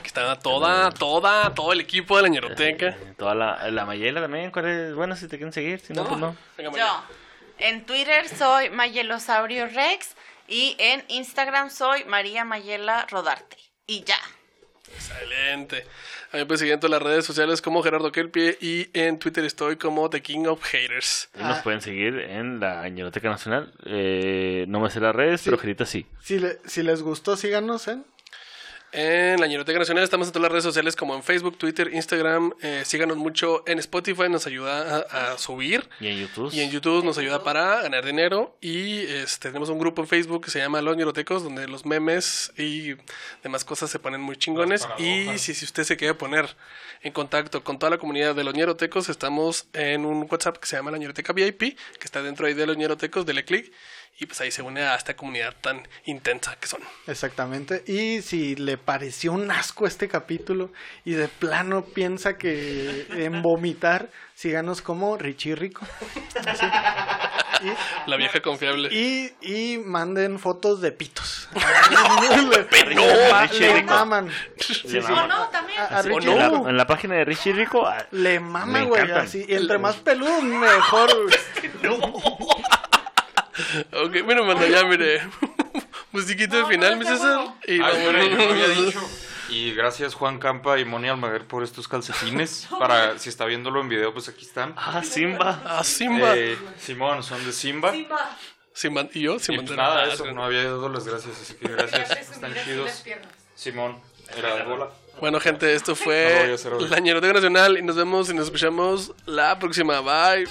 Aquí está toda, toda, todo el equipo de la ñeroteca. Eh, Toda la, la Mayela también, ¿cuál es? Bueno, si te quieren seguir, si no, pues no. Venga, Yo. En Twitter soy Mayelosaurio Rex y en Instagram soy María Mayela Rodarte. Y ya. Excelente. A mí me pueden seguir en todas las redes sociales como Gerardo Kelpie y en Twitter estoy como The King of Haters. Y nos pueden seguir en la Añeroteca Nacional. Eh, no me sé las redes, pero Gerita sí. Si, le- si les gustó, síganos en En la Ñeroteca Nacional estamos en todas las redes sociales como en Facebook, Twitter, Instagram. Eh, síganos mucho en Spotify, nos ayuda a, a subir. Y en YouTube. Y en YouTube nos ayuda para ganar dinero. Y este, tenemos un grupo en Facebook que se llama Los Ñerotecos, donde los memes y demás cosas se ponen muy chingones. Y si, si usted se quiere poner en contacto con toda la comunidad de los Ñerotecos, estamos en un WhatsApp que se llama La Ñeroteca VIP, que está dentro ahí de los Ñerotecos, dele clic. Y pues ahí se une a esta comunidad tan intensa que son. Exactamente. Y si le pareció un asco este capítulo y de plano piensa que en vomitar, síganos como Richie Rico. Así. La vieja confiable. Y, y manden fotos de pitos. [LAUGHS] No, le, Richie Rico. maman. ¿O no? También. A, a Así, Richie en, la, Rico en la página de Richie Rico. ah, le mama, güey. Así. Y entre más peludo, mejor. [LAUGHS] güey. Ok, bueno, manda ya, mire. [LAUGHS] [LAUGHS] Musiquita de final, mi César. Y espera, yo no había [LAUGHS] vámonos. dicho. Y gracias Juan Campa y Moni Almaguer por estos calcetines. Para si está viéndolo en video, pues aquí están. Ah, Simba. Ah, Simba. Eh, Simón, son de Simba. Simba. ¿Y yo? Y Simba. pues nada, eso, no había dado las gracias, así que gracias. Están chidos. Simón, era de bola. Bueno, gente, esto No fue hoy. la Ñeroteca Nacional y nos vemos y nos escuchamos la próxima. Bye.